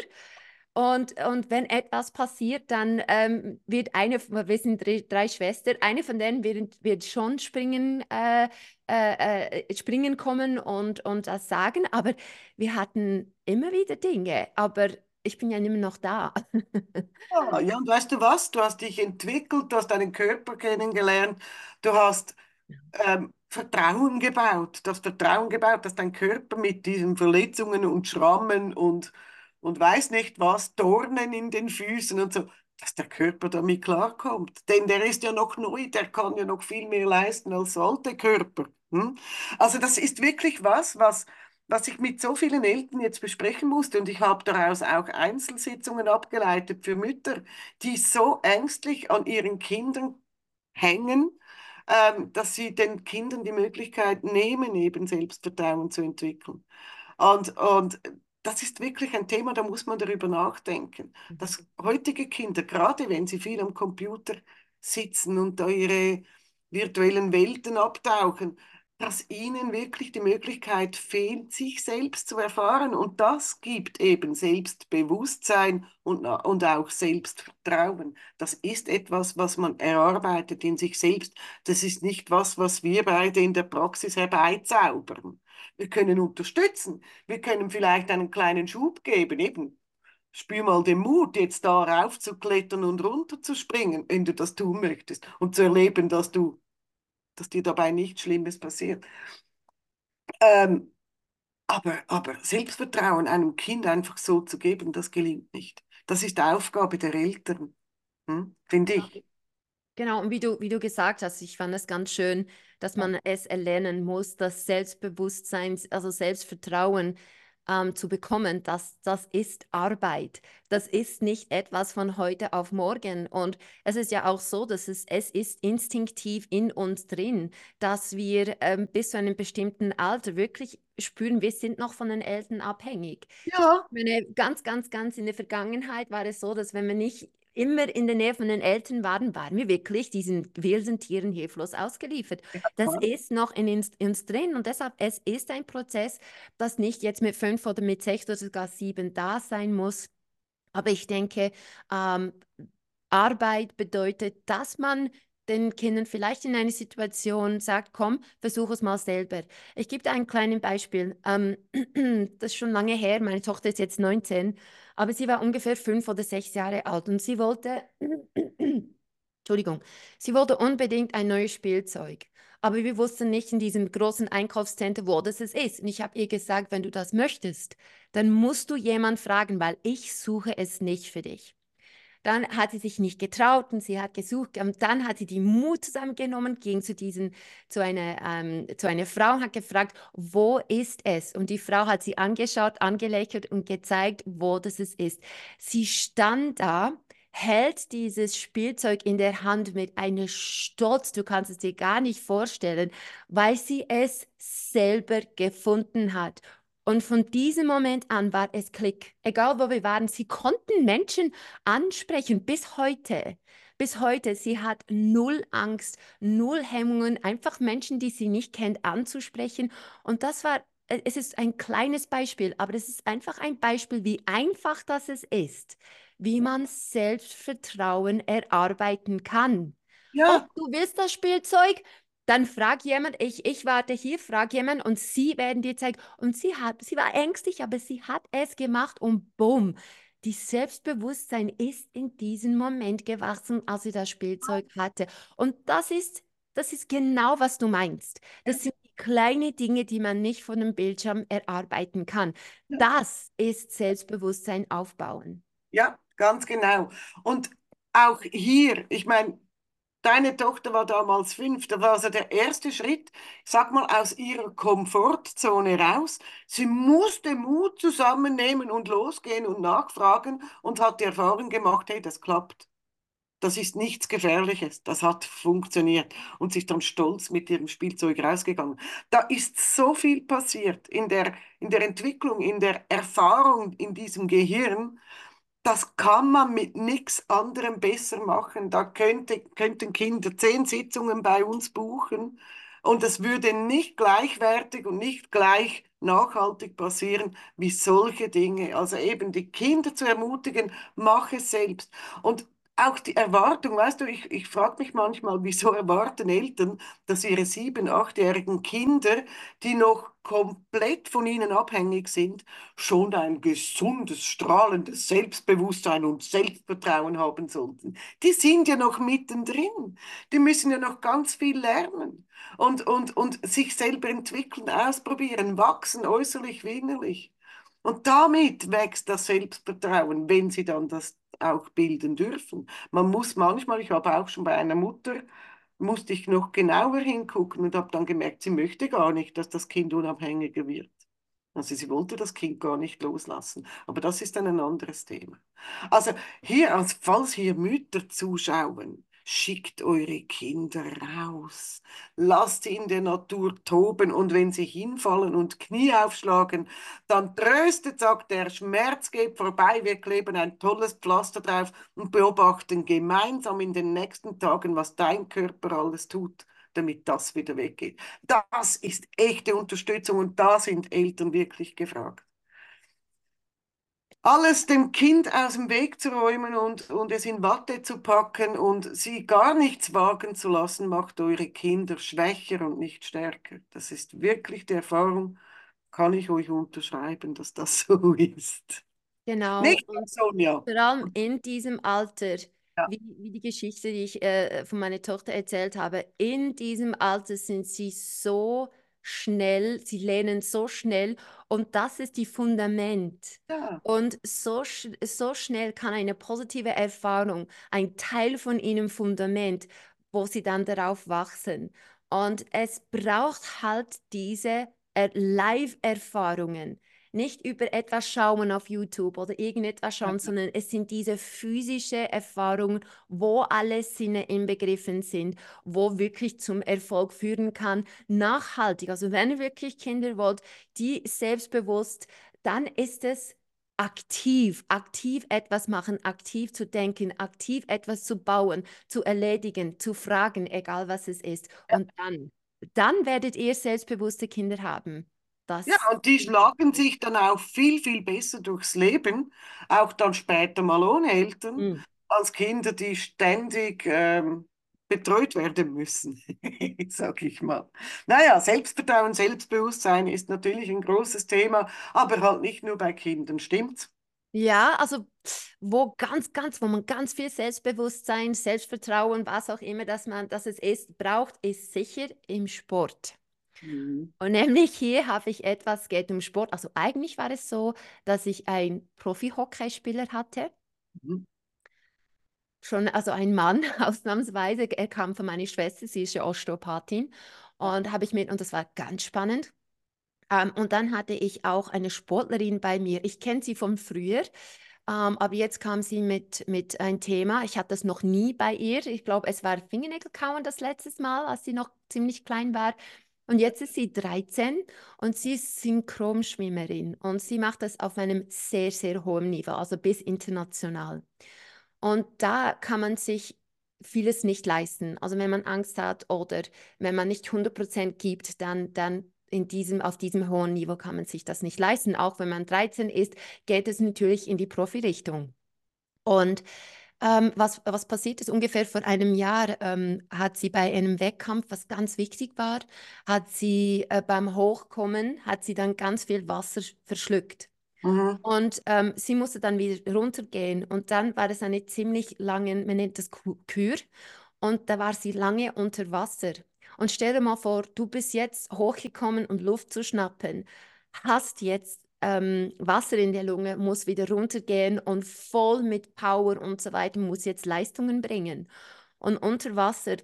Und, und wenn etwas passiert, dann ähm, wird eine, wir sind drei, drei Schwestern, eine von denen wird, wird schon springen, äh, äh, äh, springen kommen und, und das sagen. Aber wir hatten immer wieder Dinge. Aber ich bin ja immer noch da. Ja, ja, und weißt du was? Du hast dich entwickelt, du hast deinen Körper kennengelernt, du hast ähm, Vertrauen gebaut, das Vertrauen gebaut, dass dein Körper mit diesen Verletzungen und Schrammen und, und weiß nicht was, Dornen in den Füßen und so, dass der Körper damit klarkommt. Denn der ist ja noch neu, der kann ja noch viel mehr leisten als so alte Körper. Hm? Also das ist wirklich was, was, was ich mit so vielen Eltern jetzt besprechen musste. Und ich habe daraus auch Einzelsitzungen abgeleitet für Mütter, die so ängstlich an ihren Kindern hängen ähm, dass sie den Kindern die Möglichkeit nehmen, eben Selbstvertrauen zu entwickeln. Und, und das ist wirklich ein Thema, da muss man darüber nachdenken. Dass heutige Kinder, gerade wenn sie viel am Computer sitzen und da ihre virtuellen Welten abtauchen, dass ihnen wirklich die Möglichkeit fehlt, sich selbst zu erfahren. Und das gibt eben Selbstbewusstsein und, und auch Selbstvertrauen. Das ist etwas, was man erarbeitet in sich selbst. Das ist nicht was, was wir beide in der Praxis herbeizaubern. Wir können unterstützen. Wir können vielleicht einen kleinen Schub geben, eben. Spür mal den Mut, jetzt da raufzuklettern und runterzuspringen, wenn du das tun möchtest und zu erleben, dass du dass dir dabei nichts Schlimmes passiert. Ähm, aber, aber Selbstvertrauen einem Kind einfach so zu geben, das gelingt nicht. Das ist Aufgabe der Eltern, hm? finde ich. Genau, und wie du, wie du gesagt hast, ich fand es ganz schön, dass man es erlernen muss, das Selbstbewusstsein, also Selbstvertrauen ähm, zu bekommen, das, das ist Arbeit. Das ist nicht etwas von heute auf morgen. Und es ist ja auch so, dass es, es ist instinktiv in uns drin, dass wir ähm, bis zu einem bestimmten Alter wirklich spüren, wir sind noch von den Eltern abhängig. Ja. Meine, ganz, ganz, ganz in der Vergangenheit war es so, dass wenn wir nicht immer in der Nähe von den Eltern waren, waren wir wirklich diesen wilden Tieren hilflos ausgeliefert. Das ist noch in uns, uns, drin und deshalb, es ist ein Prozess, das nicht jetzt mit fünf oder mit sechs oder sogar sieben da sein muss. Aber ich denke, ähm, Arbeit bedeutet, dass man den Kindern vielleicht in eine Situation sagt, komm, versuch es mal selber. Ich gebe dir ein kleines Beispiel. Ähm, das ist schon lange her, meine Tochter ist jetzt 19 aber sie war ungefähr fünf oder sechs Jahre alt und sie wollte, Entschuldigung, sie wollte unbedingt ein neues Spielzeug. Aber wir wussten nicht in diesem großen Einkaufszentrum, wo das ist. Und ich habe ihr gesagt, wenn du das möchtest, dann musst du jemanden fragen, weil ich suche es nicht für dich. Dann hat sie sich nicht getraut und sie hat gesucht. Und dann hat sie die Mut zusammengenommen, ging zu, diesen, zu, einer, ähm, zu einer Frau und hat gefragt, wo ist es? Und die Frau hat sie angeschaut, angelächelt und gezeigt, wo das ist. Sie stand da hält dieses Spielzeug in der Hand mit einem Stolz, du kannst es dir gar nicht vorstellen, weil sie es selber gefunden hat. Und von diesem Moment an war es Klick. Egal wo wir waren, sie konnten Menschen ansprechen bis heute. Bis heute, sie hat null Angst, null Hemmungen, einfach Menschen, die sie nicht kennt, anzusprechen. Und das war, äh, es ist ein kleines Beispiel, aber es ist einfach ein Beispiel, wie einfach das es ist, wie man Selbstvertrauen erarbeiten kann. Ja. Oh, du willst das Spielzeug? Dann frag jemand, ich, ich warte hier, frag jemand und sie werden dir zeigen. Und sie hat, sie war ängstlich, aber sie hat es gemacht und bumm. Die Selbstbewusstsein ist in diesem Moment gewachsen, als sie das Spielzeug hatte. Und das ist, das ist genau, was du meinst. Das sind die kleinen Dinge, die man nicht von dem Bildschirm erarbeiten kann. Das ist Selbstbewusstsein aufbauen. Ja, ganz genau. Und auch hier, ich meine, Deine Tochter war damals fünf, da war also der erste Schritt, sag mal, aus ihrer Komfortzone raus. Sie musste Mut zusammennehmen und losgehen und nachfragen und hat die Erfahrung gemacht, hey, das klappt. Das ist nichts Gefährliches, das hat funktioniert und sich dann stolz mit ihrem Spielzeug rausgegangen. Da ist so viel passiert in der, in der Entwicklung, in der Erfahrung in diesem Gehirn, das kann man mit nichts anderem besser machen. Da könnte, könnten Kinder zehn Sitzungen bei uns buchen und es würde nicht gleichwertig und nicht gleich nachhaltig passieren wie solche Dinge. Also eben die Kinder zu ermutigen, mach es selbst. Und auch die Erwartung, weißt du, ich, ich frage mich manchmal, wieso erwarten Eltern, dass ihre sieben-, achtjährigen Kinder, die noch komplett von ihnen abhängig sind, schon ein gesundes, strahlendes Selbstbewusstsein und Selbstvertrauen haben sollten. Die sind ja noch mittendrin. Die müssen ja noch ganz viel lernen und, und, und sich selber entwickeln, ausprobieren, wachsen, äußerlich wie innerlich. Und damit wächst das Selbstvertrauen, wenn sie dann das auch bilden dürfen. Man muss manchmal, ich habe auch schon bei einer Mutter, musste ich noch genauer hingucken und habe dann gemerkt, sie möchte gar nicht, dass das Kind unabhängiger wird. Also sie wollte das Kind gar nicht loslassen. Aber das ist dann ein anderes Thema. Also hier, als falls hier Mütter zuschauen, Schickt eure Kinder raus. Lasst sie in der Natur toben und wenn sie hinfallen und Knie aufschlagen, dann tröstet, sagt der Schmerz geht vorbei, wir kleben ein tolles Pflaster drauf und beobachten gemeinsam in den nächsten Tagen, was dein Körper alles tut damit das wieder weggeht. Das ist echte Unterstützung und da sind Eltern wirklich gefragt alles dem Kind aus dem Weg zu räumen und, und es in Watte zu packen und sie gar nichts wagen zu lassen, macht eure Kinder schwächer und nicht stärker. Das ist wirklich die Erfahrung, kann ich euch unterschreiben, dass das so ist. Genau. Nicht und Sonja. Vor allem in diesem Alter, ja. wie, wie, die Geschichte, die ich äh, von meiner Tochter erzählt habe, in diesem Alter sind sie so schnell, sie lernen so schnell und das ist die Fundament. Ja. Und so, so schnell kann eine positive Erfahrung, ein Teil von ihrem Fundament, wo sie dann darauf wachsen. Und es braucht halt diese Live-Erfahrungen. Nicht über etwas schauen auf YouTube oder irgendetwas schauen, ja. sondern es sind diese physischen Erfahrungen, wo alle Sinne inbegriffen sind, wo wirklich zum Erfolg führen kann, nachhaltig. Also wenn ihr wirklich Kinder wollt, die selbstbewusst, dann ist es aktiv, aktiv etwas machen, aktiv zu denken, aktiv etwas zu bauen, zu erledigen, zu fragen, egal was es ist. Und dann, dann werdet ihr selbstbewusste Kinder haben. Das ja, und die schlagen sich dann auch viel, viel besser durchs Leben, auch dann später mal ohne Eltern, mhm. als Kinder, die ständig ähm, betreut werden müssen, sag ich mal. Naja, Selbstvertrauen, Selbstbewusstsein ist natürlich ein großes Thema, aber halt nicht nur bei Kindern, stimmt's? Ja, also wo ganz, ganz, wo man ganz viel Selbstbewusstsein, Selbstvertrauen, was auch immer, dass man, dass es ist, braucht, ist sicher im Sport. Mhm. Und nämlich hier habe ich etwas, geht um Sport. Also eigentlich war es so, dass ich einen Profi-Hockeyspieler hatte. Mhm. Schon, also ein Mann, ausnahmsweise. Er kam von meiner Schwester, sie ist ja Osteopathin. Und habe ich mit, und das war ganz spannend. Ähm, und dann hatte ich auch eine Sportlerin bei mir. Ich kenne sie von früher. Um, ähm, aber jetzt kam sie mit, mit ein Thema. Ich hatte das noch nie bei ihr. Ich glaube, es war Fingernägelkauen das letzte Mal, als sie noch ziemlich klein war. Und jetzt ist sie 13 und sie ist Synchronschwimmerin und sie macht das auf einem sehr, sehr hohen Niveau, also bis international. Und da kann man sich vieles nicht leisten. Also wenn man Angst hat oder wenn man nicht 100% gibt, dann, dann in diesem, auf diesem hohen Niveau kann man sich das nicht leisten. Auch wenn man 13 ist, geht es natürlich in die Profi-Richtung. Und ähm, was, was passiert ist, ungefähr vor einem Jahr ähm, hat sie bei einem Wettkampf, was ganz wichtig war, hat sie äh, beim Hochkommen, hat sie dann ganz viel Wasser verschluckt. Mhm. Und ähm, sie musste dann wieder runtergehen und dann war es eine ziemlich lange, man nennt das Kür, und da war sie lange unter Wasser. Und stell dir mal vor, du bist jetzt hochgekommen, um Luft zu schnappen, hast jetzt ähm, Wasser in der Lunge, muss wieder runtergehen und voll mit Power und so weiter, muss jetzt Leistungen bringen. Und unter Wasser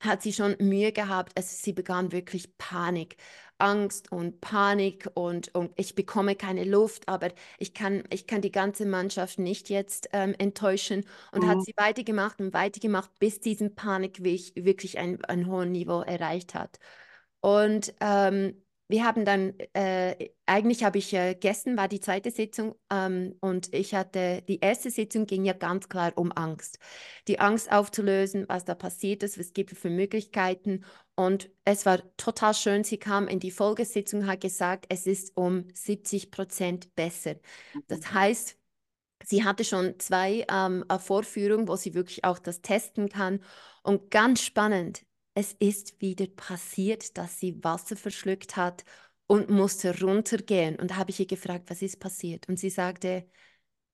hat sie schon Mühe gehabt. Also sie begann wirklich Panik, Angst und Panik und, und ich bekomme keine Luft, aber ich kann, ich kann die ganze Mannschaft nicht jetzt ähm, enttäuschen. Und mhm. hat sie weitergemacht und weitergemacht, bis diesen Panik wirklich ein, ein hohes Niveau erreicht hat. Und ähm, wir haben dann, äh, eigentlich habe ich äh, gestern war die zweite Sitzung ähm, und ich hatte, die erste Sitzung ging ja ganz klar um Angst. Die Angst aufzulösen, was da passiert ist, was es gibt für Möglichkeiten. Und es war total schön. Sie kam in die Folgesitzung, hat gesagt, es ist um 70 Prozent besser. Das mhm. heißt, Sie hatte schon zwei ähm, Vorführungen, wo sie wirklich auch das testen kann. Und ganz spannend, es ist wieder passiert, dass sie Wasser verschluckt hat und musste runtergehen. Und da habe ich ihr gefragt, was ist passiert? Und sie sagte,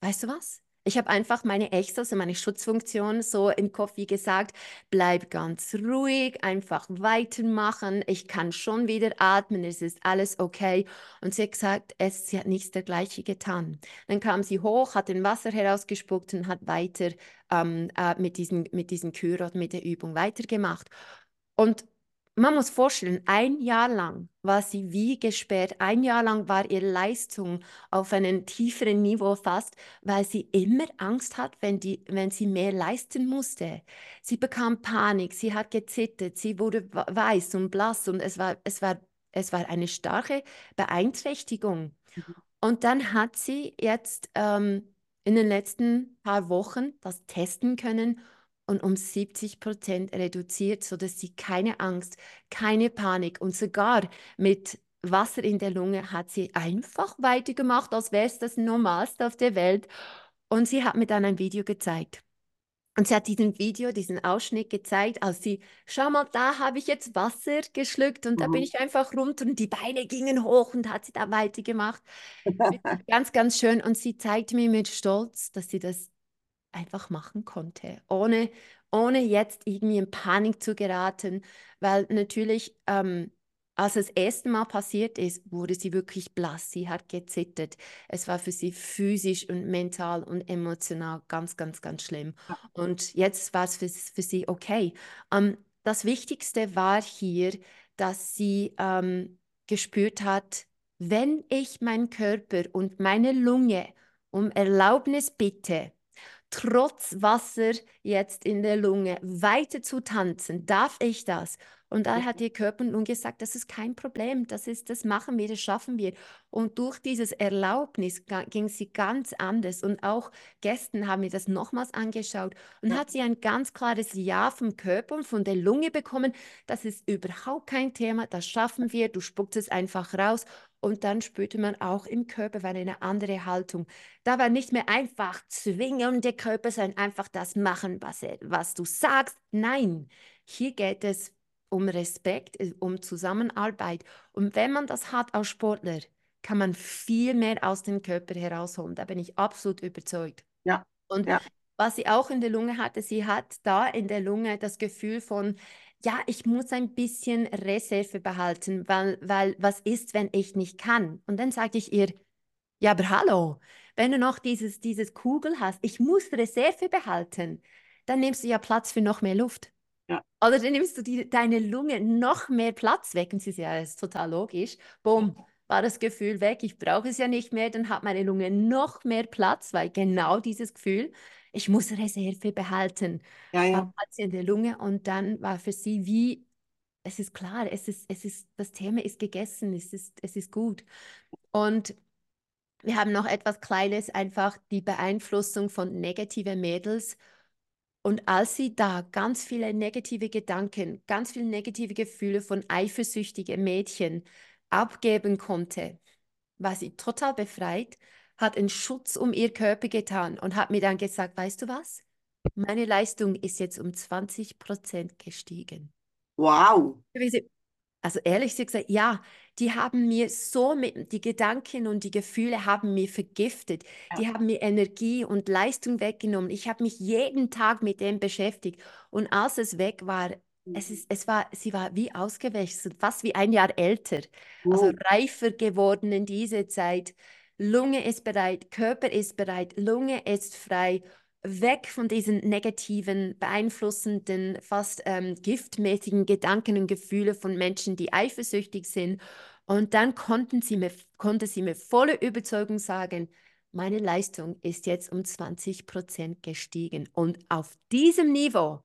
weißt du was? Ich habe einfach meine Extras und meine Schutzfunktion so im Kopf wie gesagt, bleib ganz ruhig, einfach weitermachen. Ich kann schon wieder atmen, es ist alles okay. Und sie hat gesagt, es, sie hat nichts dergleichen getan. Dann kam sie hoch, hat den Wasser herausgespuckt und hat weiter ähm, äh, mit, diesen, mit diesen Kür mit der Übung weitergemacht. Und man muss vorstellen, ein Jahr lang war sie wie gesperrt. Ein Jahr lang war ihre Leistung auf einem tieferen Niveau fast, weil sie immer Angst hat, wenn, die, wenn sie mehr leisten musste. Sie bekam Panik, sie hat gezittert, sie wurde weiß und blass und es war, es war, es war eine starke Beeinträchtigung. Mhm. Und dann hat sie jetzt ähm, in den letzten paar Wochen das testen können und um 70 Prozent reduziert, sodass sie keine Angst, keine Panik und sogar mit Wasser in der Lunge hat sie einfach weitergemacht, als wäre es das Normalste auf der Welt. Und sie hat mir dann ein Video gezeigt. Und sie hat diesen Video, diesen Ausschnitt gezeigt, als sie, schau mal, da habe ich jetzt Wasser geschluckt und mhm. da bin mhm. ich einfach runter und die Beine gingen hoch und hat sie da weitergemacht. ganz, ganz schön. Und sie zeigte mir mit Stolz, dass sie das einfach machen konnte, ohne, ohne jetzt irgendwie in Panik zu geraten, weil natürlich ähm, als es das erste Mal passiert ist, wurde sie wirklich blass. Sie hat gezittert. Es war für sie physisch und mental und emotional ganz, ganz, ganz schlimm. Und jetzt war es für, für sie okay. Ähm, das Wichtigste war hier, dass sie ähm, gespürt hat, wenn ich meinen Körper und meine Lunge um Erlaubnis bitte, trotz Wasser jetzt in der Lunge weiter zu tanzen, darf ich das? Und da hat ihr Körper nun gesagt, das ist kein Problem, das ist, das machen wir, das schaffen wir. Und durch dieses Erlaubnis ging sie ganz anders. Und auch gestern haben wir das nochmals angeschaut und ja. hat sie ein ganz klares Ja vom Körper und von der Lunge bekommen. Das ist überhaupt kein Thema, das schaffen wir, du spuckst es einfach raus. Und dann spürte man auch im Körper war eine andere Haltung. Da war nicht mehr einfach zwingen der Körper, sondern einfach das machen, was, er, was du sagst. Nein, hier geht es um Respekt, äh, um Zusammenarbeit. Und wenn man das hat als Sportler, kann man viel mehr aus dem Körper herausholen. Da bin ich absolut überzeugt. Ja. Und ja. was sie auch in der Lunge hatte, sie hat da in der Lunge das Gefühl von, ja, ich muss ein bisschen Reserve behalten, weil, weil was ist, wenn ich nicht kann? Und dann sage ich ihr, ja, aber hallo, wenn du noch dieses, dieses Kugel hast, ich muss Reserve behalten, dann nimmst du ja Platz für noch mehr Luft. Ja. Oder dann nimmst du die, deine Lunge noch mehr Platz weg. Und sie sagt, ja, das ist total logisch. Bumm, war das Gefühl weg. Ich brauche es ja nicht mehr. Dann hat meine Lunge noch mehr Platz, weil genau dieses Gefühl, ich muss Reserve behalten, ja, ja. hat sie in der Lunge. Und dann war für sie wie, es ist klar, es ist, es ist, das Thema ist gegessen, es ist, es ist gut. Und wir haben noch etwas Kleines, einfach die Beeinflussung von negativen Mädels und als sie da ganz viele negative Gedanken, ganz viele negative Gefühle von eifersüchtigen Mädchen abgeben konnte, war sie total befreit, hat einen Schutz um ihr Körper getan und hat mir dann gesagt, weißt du was? Meine Leistung ist jetzt um 20 Prozent gestiegen. Wow. Also ehrlich gesagt, ja, die haben mir so mit, die Gedanken und die Gefühle haben mir vergiftet. Ja. Die haben mir Energie und Leistung weggenommen. Ich habe mich jeden Tag mit dem beschäftigt. Und als es weg war, mhm. es, ist, es war, sie war wie ausgewechselt, fast wie ein Jahr älter. Mhm. Also reifer geworden in dieser Zeit. Lunge ist bereit, Körper ist bereit, Lunge ist frei weg von diesen negativen, beeinflussenden, fast ähm, giftmäßigen Gedanken und Gefühle von Menschen, die eifersüchtig sind. Und dann konnten sie mir, konnte sie mir voller Überzeugung sagen, meine Leistung ist jetzt um 20 Prozent gestiegen. Und auf diesem Niveau,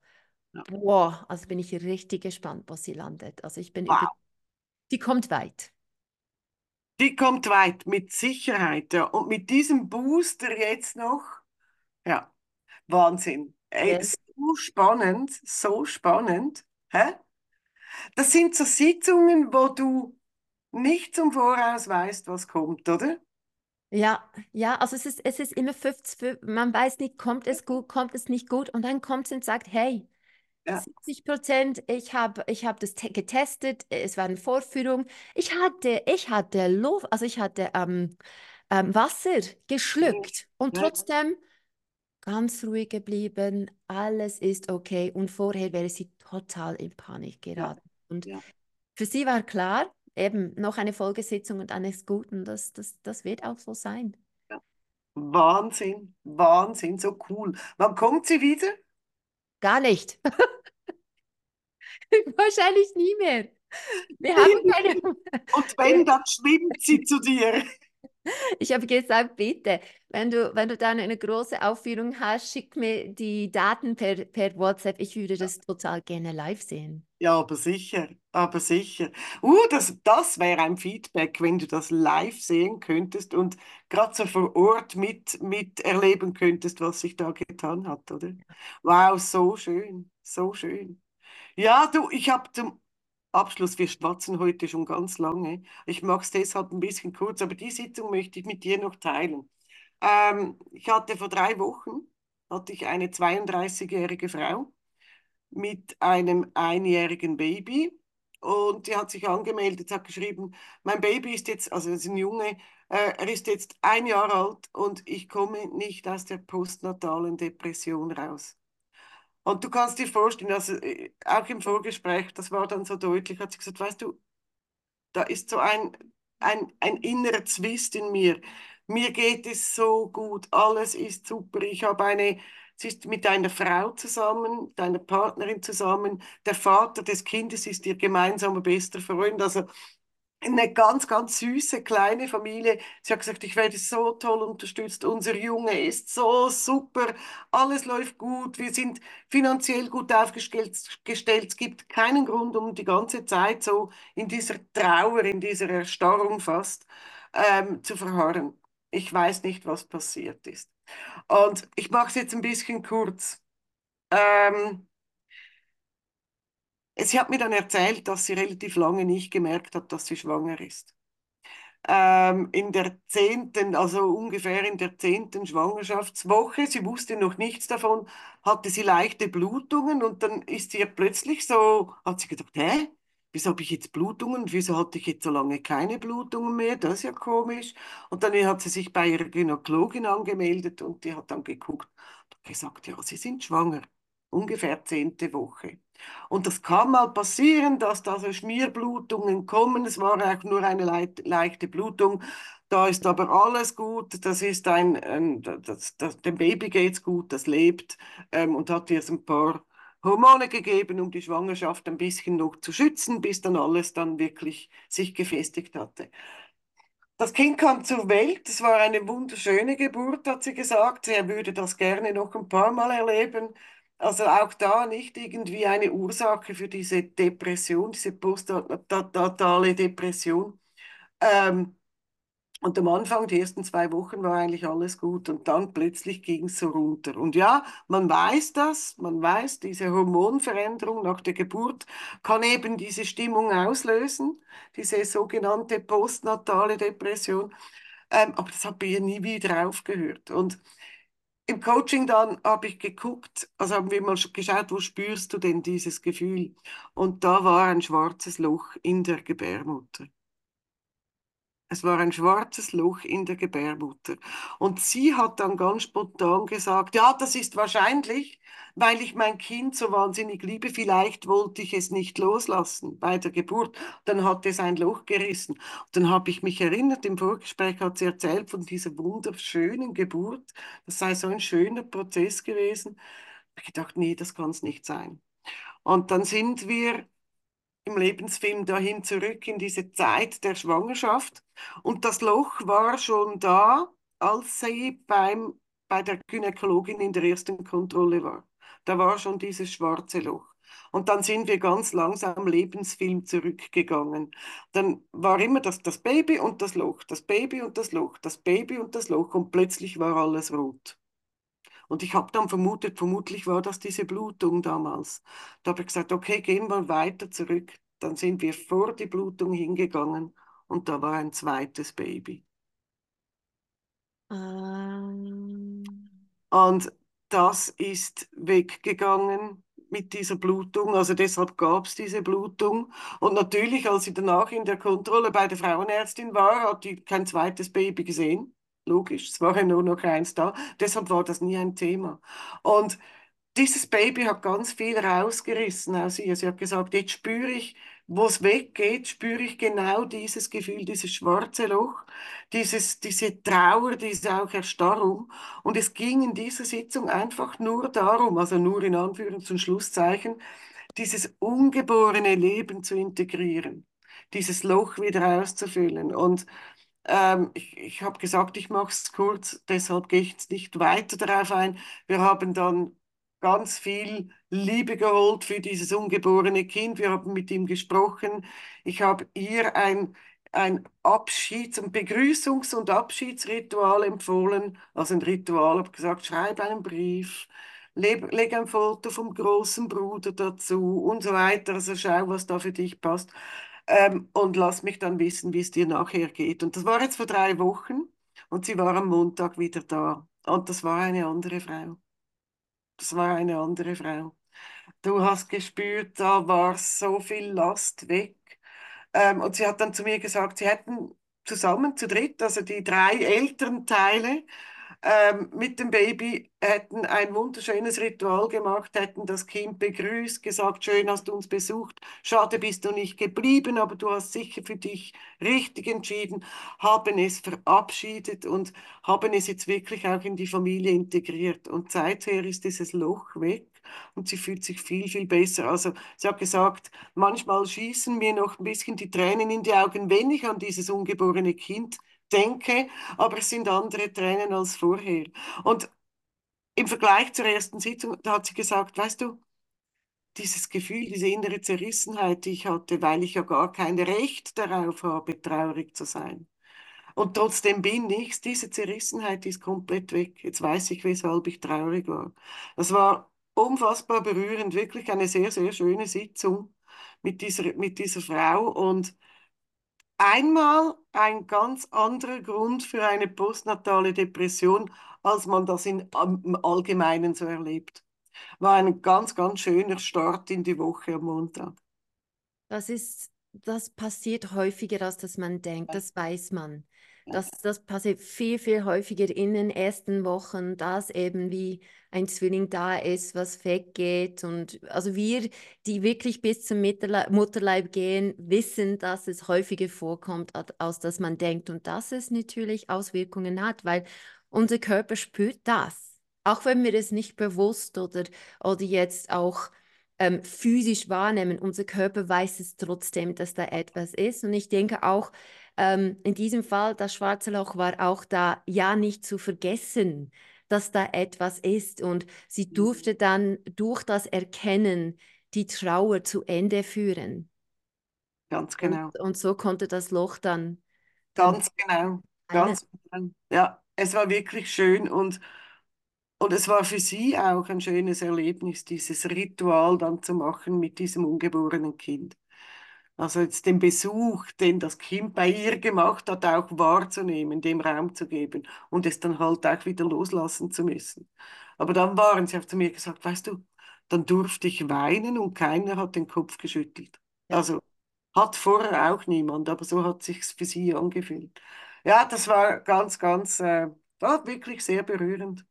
ja. boah, also bin ich richtig gespannt, wo sie landet. Also ich bin wow. über, die kommt weit. Die kommt weit, mit Sicherheit. Ja. Und mit diesem Booster jetzt noch, ja, Wahnsinn. Ey, ja. So spannend, so spannend. Hä? Das sind so Sitzungen, wo du nicht zum Voraus weißt, was kommt, oder? Ja, ja, also es ist, es ist immer 50, man weiß nicht, kommt es gut, kommt es nicht gut und dann kommt es und sagt, hey, ja. 70 Prozent, ich habe ich hab das getestet, es war eine Vorführung, ich hatte, ich hatte Luft, also ich hatte ähm, ähm, Wasser geschluckt und trotzdem ganz ruhig geblieben, alles ist okay. Und vorher wäre sie total in Panik geraten. Ja. Und ja. für sie war klar, eben noch eine Folgesitzung und dann ist gut. Und das, das, das wird auch so sein. Ja. Wahnsinn, Wahnsinn, so cool. Wann kommt sie wieder? Gar nicht. Wahrscheinlich nie mehr. Wir haben keine... Und wenn, dann schwimmt sie zu dir. Ich habe gesagt, bitte, wenn du, wenn du dann eine große Aufführung hast, schick mir die Daten per, per WhatsApp. Ich würde das total gerne live sehen. Ja, aber sicher, aber sicher. Uh, das, das wäre ein Feedback, wenn du das live sehen könntest und gerade so vor Ort mit, mit erleben könntest, was sich da getan hat, oder? Wow, so schön, so schön. Ja, du, ich habe zum Abschluss. Wir schwatzen heute schon ganz lange. Ich mache es deshalb ein bisschen kurz, aber die Sitzung möchte ich mit dir noch teilen. Ähm, ich hatte vor drei Wochen hatte ich eine 32-jährige Frau mit einem einjährigen Baby und die hat sich angemeldet, hat geschrieben, mein Baby ist jetzt, also ist ein Junge, äh, er ist jetzt ein Jahr alt und ich komme nicht aus der postnatalen Depression raus. Und du kannst dir vorstellen, also äh, auch im Vorgespräch, das war dann so deutlich, hat sie gesagt, weißt du, Da ist so ein, ein, ein innerer Zwist in mir. Mir geht es so gut, alles ist super. Ich habe eine, sie ist mit einer Frau zusammen, mit einer Partnerin zusammen. Der Vater des Kindes ist ihr gemeinsamer bester Freund. Also eine ganz, ganz süße kleine Familie. Sie hat gesagt, ich werde so toll unterstützt. Unser Junge ist so super. Alles läuft gut. Wir sind finanziell gut aufgestellt. Es gibt keinen Grund, um die ganze Zeit so in dieser Trauer, in dieser Erstarrung fast ähm, zu verharren. Ich weiß nicht, was passiert ist. Und ich mache es jetzt ein bisschen kurz. Ähm, Sie hat mir dann erzählt, dass sie relativ lange nicht gemerkt hat, dass sie schwanger ist. Ähm, in der zehnten, also ungefähr in der zehnten Schwangerschaftswoche, sie wusste noch nichts davon, hatte sie leichte Blutungen und dann ist sie plötzlich so, hat sie gedacht, hä? Wieso habe ich jetzt Blutungen? Wieso hatte ich jetzt so lange keine Blutungen mehr? Das ist ja komisch. Und dann hat sie sich bei ihrer Gynäkologin angemeldet und die hat dann geguckt und gesagt, ja, sie sind schwanger. Ungefähr zehnte Woche. Und das kann mal passieren, dass da so Schmierblutungen kommen. Es war auch nur eine leichte Blutung. Da ist aber alles gut. Das ist ein, ein das, das, dem Baby geht's gut, das lebt ähm, und hat jetzt ein paar Hormone gegeben, um die Schwangerschaft ein bisschen noch zu schützen, bis dann alles dann wirklich sich gefestigt hatte. Das Kind kam zur Welt, es war eine wunderschöne Geburt, hat sie gesagt. Er würde das gerne noch ein paar Mal erleben. Also auch da nicht irgendwie eine Ursache für diese Depression, diese postnatale Depression. Ähm, und am Anfang, die ersten zwei Wochen, war eigentlich alles gut und dann plötzlich ging es so runter. Und ja, man weiß das, man weiß, diese Hormonveränderung nach der Geburt kann eben diese Stimmung auslösen, diese sogenannte postnatale Depression. Ähm, aber das hat bei ihr nie wieder aufgehört. Und im Coaching dann habe ich geguckt, also haben wir mal geschaut, wo spürst du denn dieses Gefühl? Und da war ein schwarzes Loch in der Gebärmutter. Es war ein schwarzes Loch in der Gebärmutter. Und sie hat dann ganz spontan gesagt, ja, das ist wahrscheinlich, weil ich mein Kind so wahnsinnig liebe, vielleicht wollte ich es nicht loslassen bei der Geburt. Dann hat es ein Loch gerissen. Und dann habe ich mich erinnert, im Vorgespräch hat sie erzählt von dieser wunderschönen Geburt. Das sei so ein schöner Prozess gewesen. Ich habe gedacht, nee, das kann es nicht sein. Und dann sind wir im Lebensfilm dahin zurück in diese Zeit der Schwangerschaft. Und das Loch war schon da, als sie beim, bei der Gynäkologin in der ersten Kontrolle war. Da war schon dieses schwarze Loch. Und dann sind wir ganz langsam Lebensfilm zurückgegangen. Dann war immer das, das Baby und das Loch, das Baby und das Loch, das Baby und das Loch und plötzlich war alles rot. Und ich habe dann vermutet, vermutlich war das diese Blutung damals. Da habe ich gesagt, okay, gehen wir weiter zurück. Dann sind wir vor die Blutung hingegangen und da war ein zweites Baby. Ähm. Und das ist weggegangen mit dieser Blutung. Also deshalb gab es diese Blutung. Und natürlich, als sie danach in der Kontrolle bei der Frauenärztin war, hat die kein zweites Baby gesehen. Logisch, es war ja nur noch eins da. Deshalb war das nie ein Thema. Und dieses Baby hat ganz viel rausgerissen aus ihr. Sie hat gesagt, jetzt spüre ich, wo es weggeht, spüre ich genau dieses Gefühl, dieses schwarze Loch, dieses, diese Trauer, diese auch Erstarrung. Und es ging in dieser Sitzung einfach nur darum, also nur in Anführungs- und Schlusszeichen, dieses ungeborene Leben zu integrieren, dieses Loch wieder auszufüllen. Und ähm, ich ich habe gesagt, ich mache es kurz, deshalb gehe ich jetzt nicht weiter darauf ein. Wir haben dann ganz viel Liebe geholt für dieses ungeborene Kind. Wir haben mit ihm gesprochen. Ich habe ihr ein, ein Abschieds- und Begrüßungs- und Abschiedsritual empfohlen. Also ein Ritual, habe gesagt, schreib einen Brief, leg, leg ein Foto vom großen Bruder dazu und so weiter. Also schau, was da für dich passt ähm, und lass mich dann wissen, wie es dir nachher geht. Und das war jetzt vor drei Wochen und sie war am Montag wieder da. Und das war eine andere Frau. Das war eine andere Frau. Du hast gespürt, da war so viel Last weg. Ähm, und sie hat dann zu mir gesagt, sie hätten zusammen zu dritt, also die drei Elternteile, ähm, mit dem Baby, hätten ein wunderschönes Ritual gemacht, hätten das Kind begrüßt, gesagt, schön hast du uns besucht, schade bist du nicht geblieben, aber du hast sicher für dich richtig entschieden, haben es verabschiedet und haben es jetzt wirklich auch in die Familie integriert. Und seither ist dieses Loch weg und sie fühlt sich viel, viel besser. Also sie hat gesagt, manchmal schießen mir noch ein bisschen die Tränen in die Augen, wenn ich an dieses ungeborene Kind denke, aber es sind andere Tränen als vorher. Und im Vergleich zur ersten Sitzung, da hat sie gesagt, weißt du, dieses Gefühl, diese innere Zerrissenheit, die ich hatte, weil ich ja gar kein Recht darauf habe, traurig zu sein. Und trotzdem bin ich, diese Zerrissenheit ist komplett weg. Jetzt weiß ich, weshalb ich traurig war. Das war unfassbar berührend, wirklich eine sehr, sehr schöne Sitzung mit dieser, mit dieser Frau und einmal ein ganz anderer Grund für eine postnatale Depression, als man das in, im Allgemeinen so erlebt. War ein ganz, ganz schöner Start in die Woche am Montag. Das ist, das passiert häufiger, als dass man denkt, das weiß man. Das, das passiert viel, viel häufiger in den ersten Wochen, dass eben wie ein Zwilling da ist, was weggeht. Und also wir, die wirklich bis zum Mutterleib gehen, wissen, dass es häufiger vorkommt, als dass man denkt. Und dass es natürlich Auswirkungen hat, weil unser Körper spürt das. Auch wenn wir es nicht bewusst oder, oder jetzt auch ähm, physisch wahrnehmen, unser Körper weiß es trotzdem, dass da etwas ist. Und ich denke auch, ähm, in diesem Fall, das schwarze Loch war auch da, ja nicht zu vergessen dass da etwas ist. Und sie mhm. durfte dann durch das Erkennen die Trauer zu Ende führen. Ganz genau. Und, und so konnte das Loch dann. Ganz genau. Ganz genau. Ja, es war wirklich schön und, und es war für sie auch ein schönes Erlebnis, dieses Ritual dann zu machen mit diesem ungeborenen Kind. Also jetzt den Besuch, den das Kind bei ihr gemacht hat, auch wahrzunehmen, dem Raum zu geben und es dann halt auch wieder loslassen zu müssen. Aber dann waren sie, hat zu mir gesagt, weißt du, dann durfte ich weinen und keiner hat den Kopf geschüttelt. Ja. Also hat vorher auch niemand, aber so hat sich's für sie angefühlt. Ja, das war ganz, ganz, äh, war wirklich sehr berührend.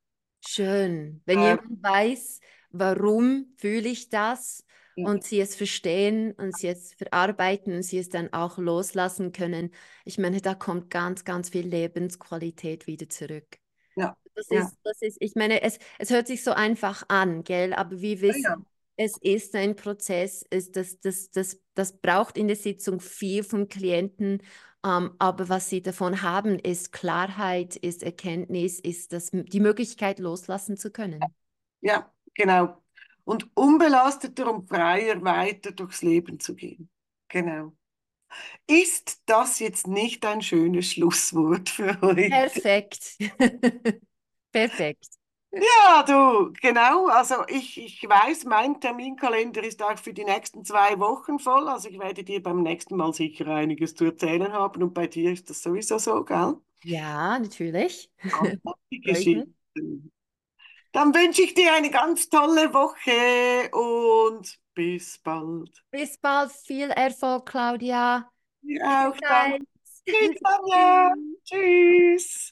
Schön, wenn äh, jemand weiß, warum fühle ich das und sie es verstehen und sie es verarbeiten und sie es dann auch loslassen können. Ich meine, da kommt ganz, ganz viel Lebensqualität wieder zurück. Ja. Das ja. ist, das ist, ich meine, es, es hört sich so einfach an, gell? Aber wir wissen, ja, ja. es ist ein Prozess, es, das, das, das, das braucht in der Sitzung viel vom Klienten. Ähm, aber was sie davon haben, ist Klarheit, ist Erkenntnis, ist das, die Möglichkeit loslassen zu können. Ja, genau und unbelasteter und freier weiter durchs Leben zu gehen. Genau. Ist das jetzt nicht ein schönes Schlusswort für heute? Perfekt. Perfekt. Ja, du, genau. Also ich, ich weiß, mein Terminkalender ist auch für die nächsten zwei Wochen voll. Also ich werde dir beim nächsten Mal sicher einiges zu erzählen haben. Und bei dir ist das sowieso so, gell? Ja, natürlich. Die Geschichten. Dann wünsche ich dir eine ganz tolle Woche und bis bald. Bis bald. Viel Erfolg, Claudia. Ja, auch dann. Tschüss. Tschüss.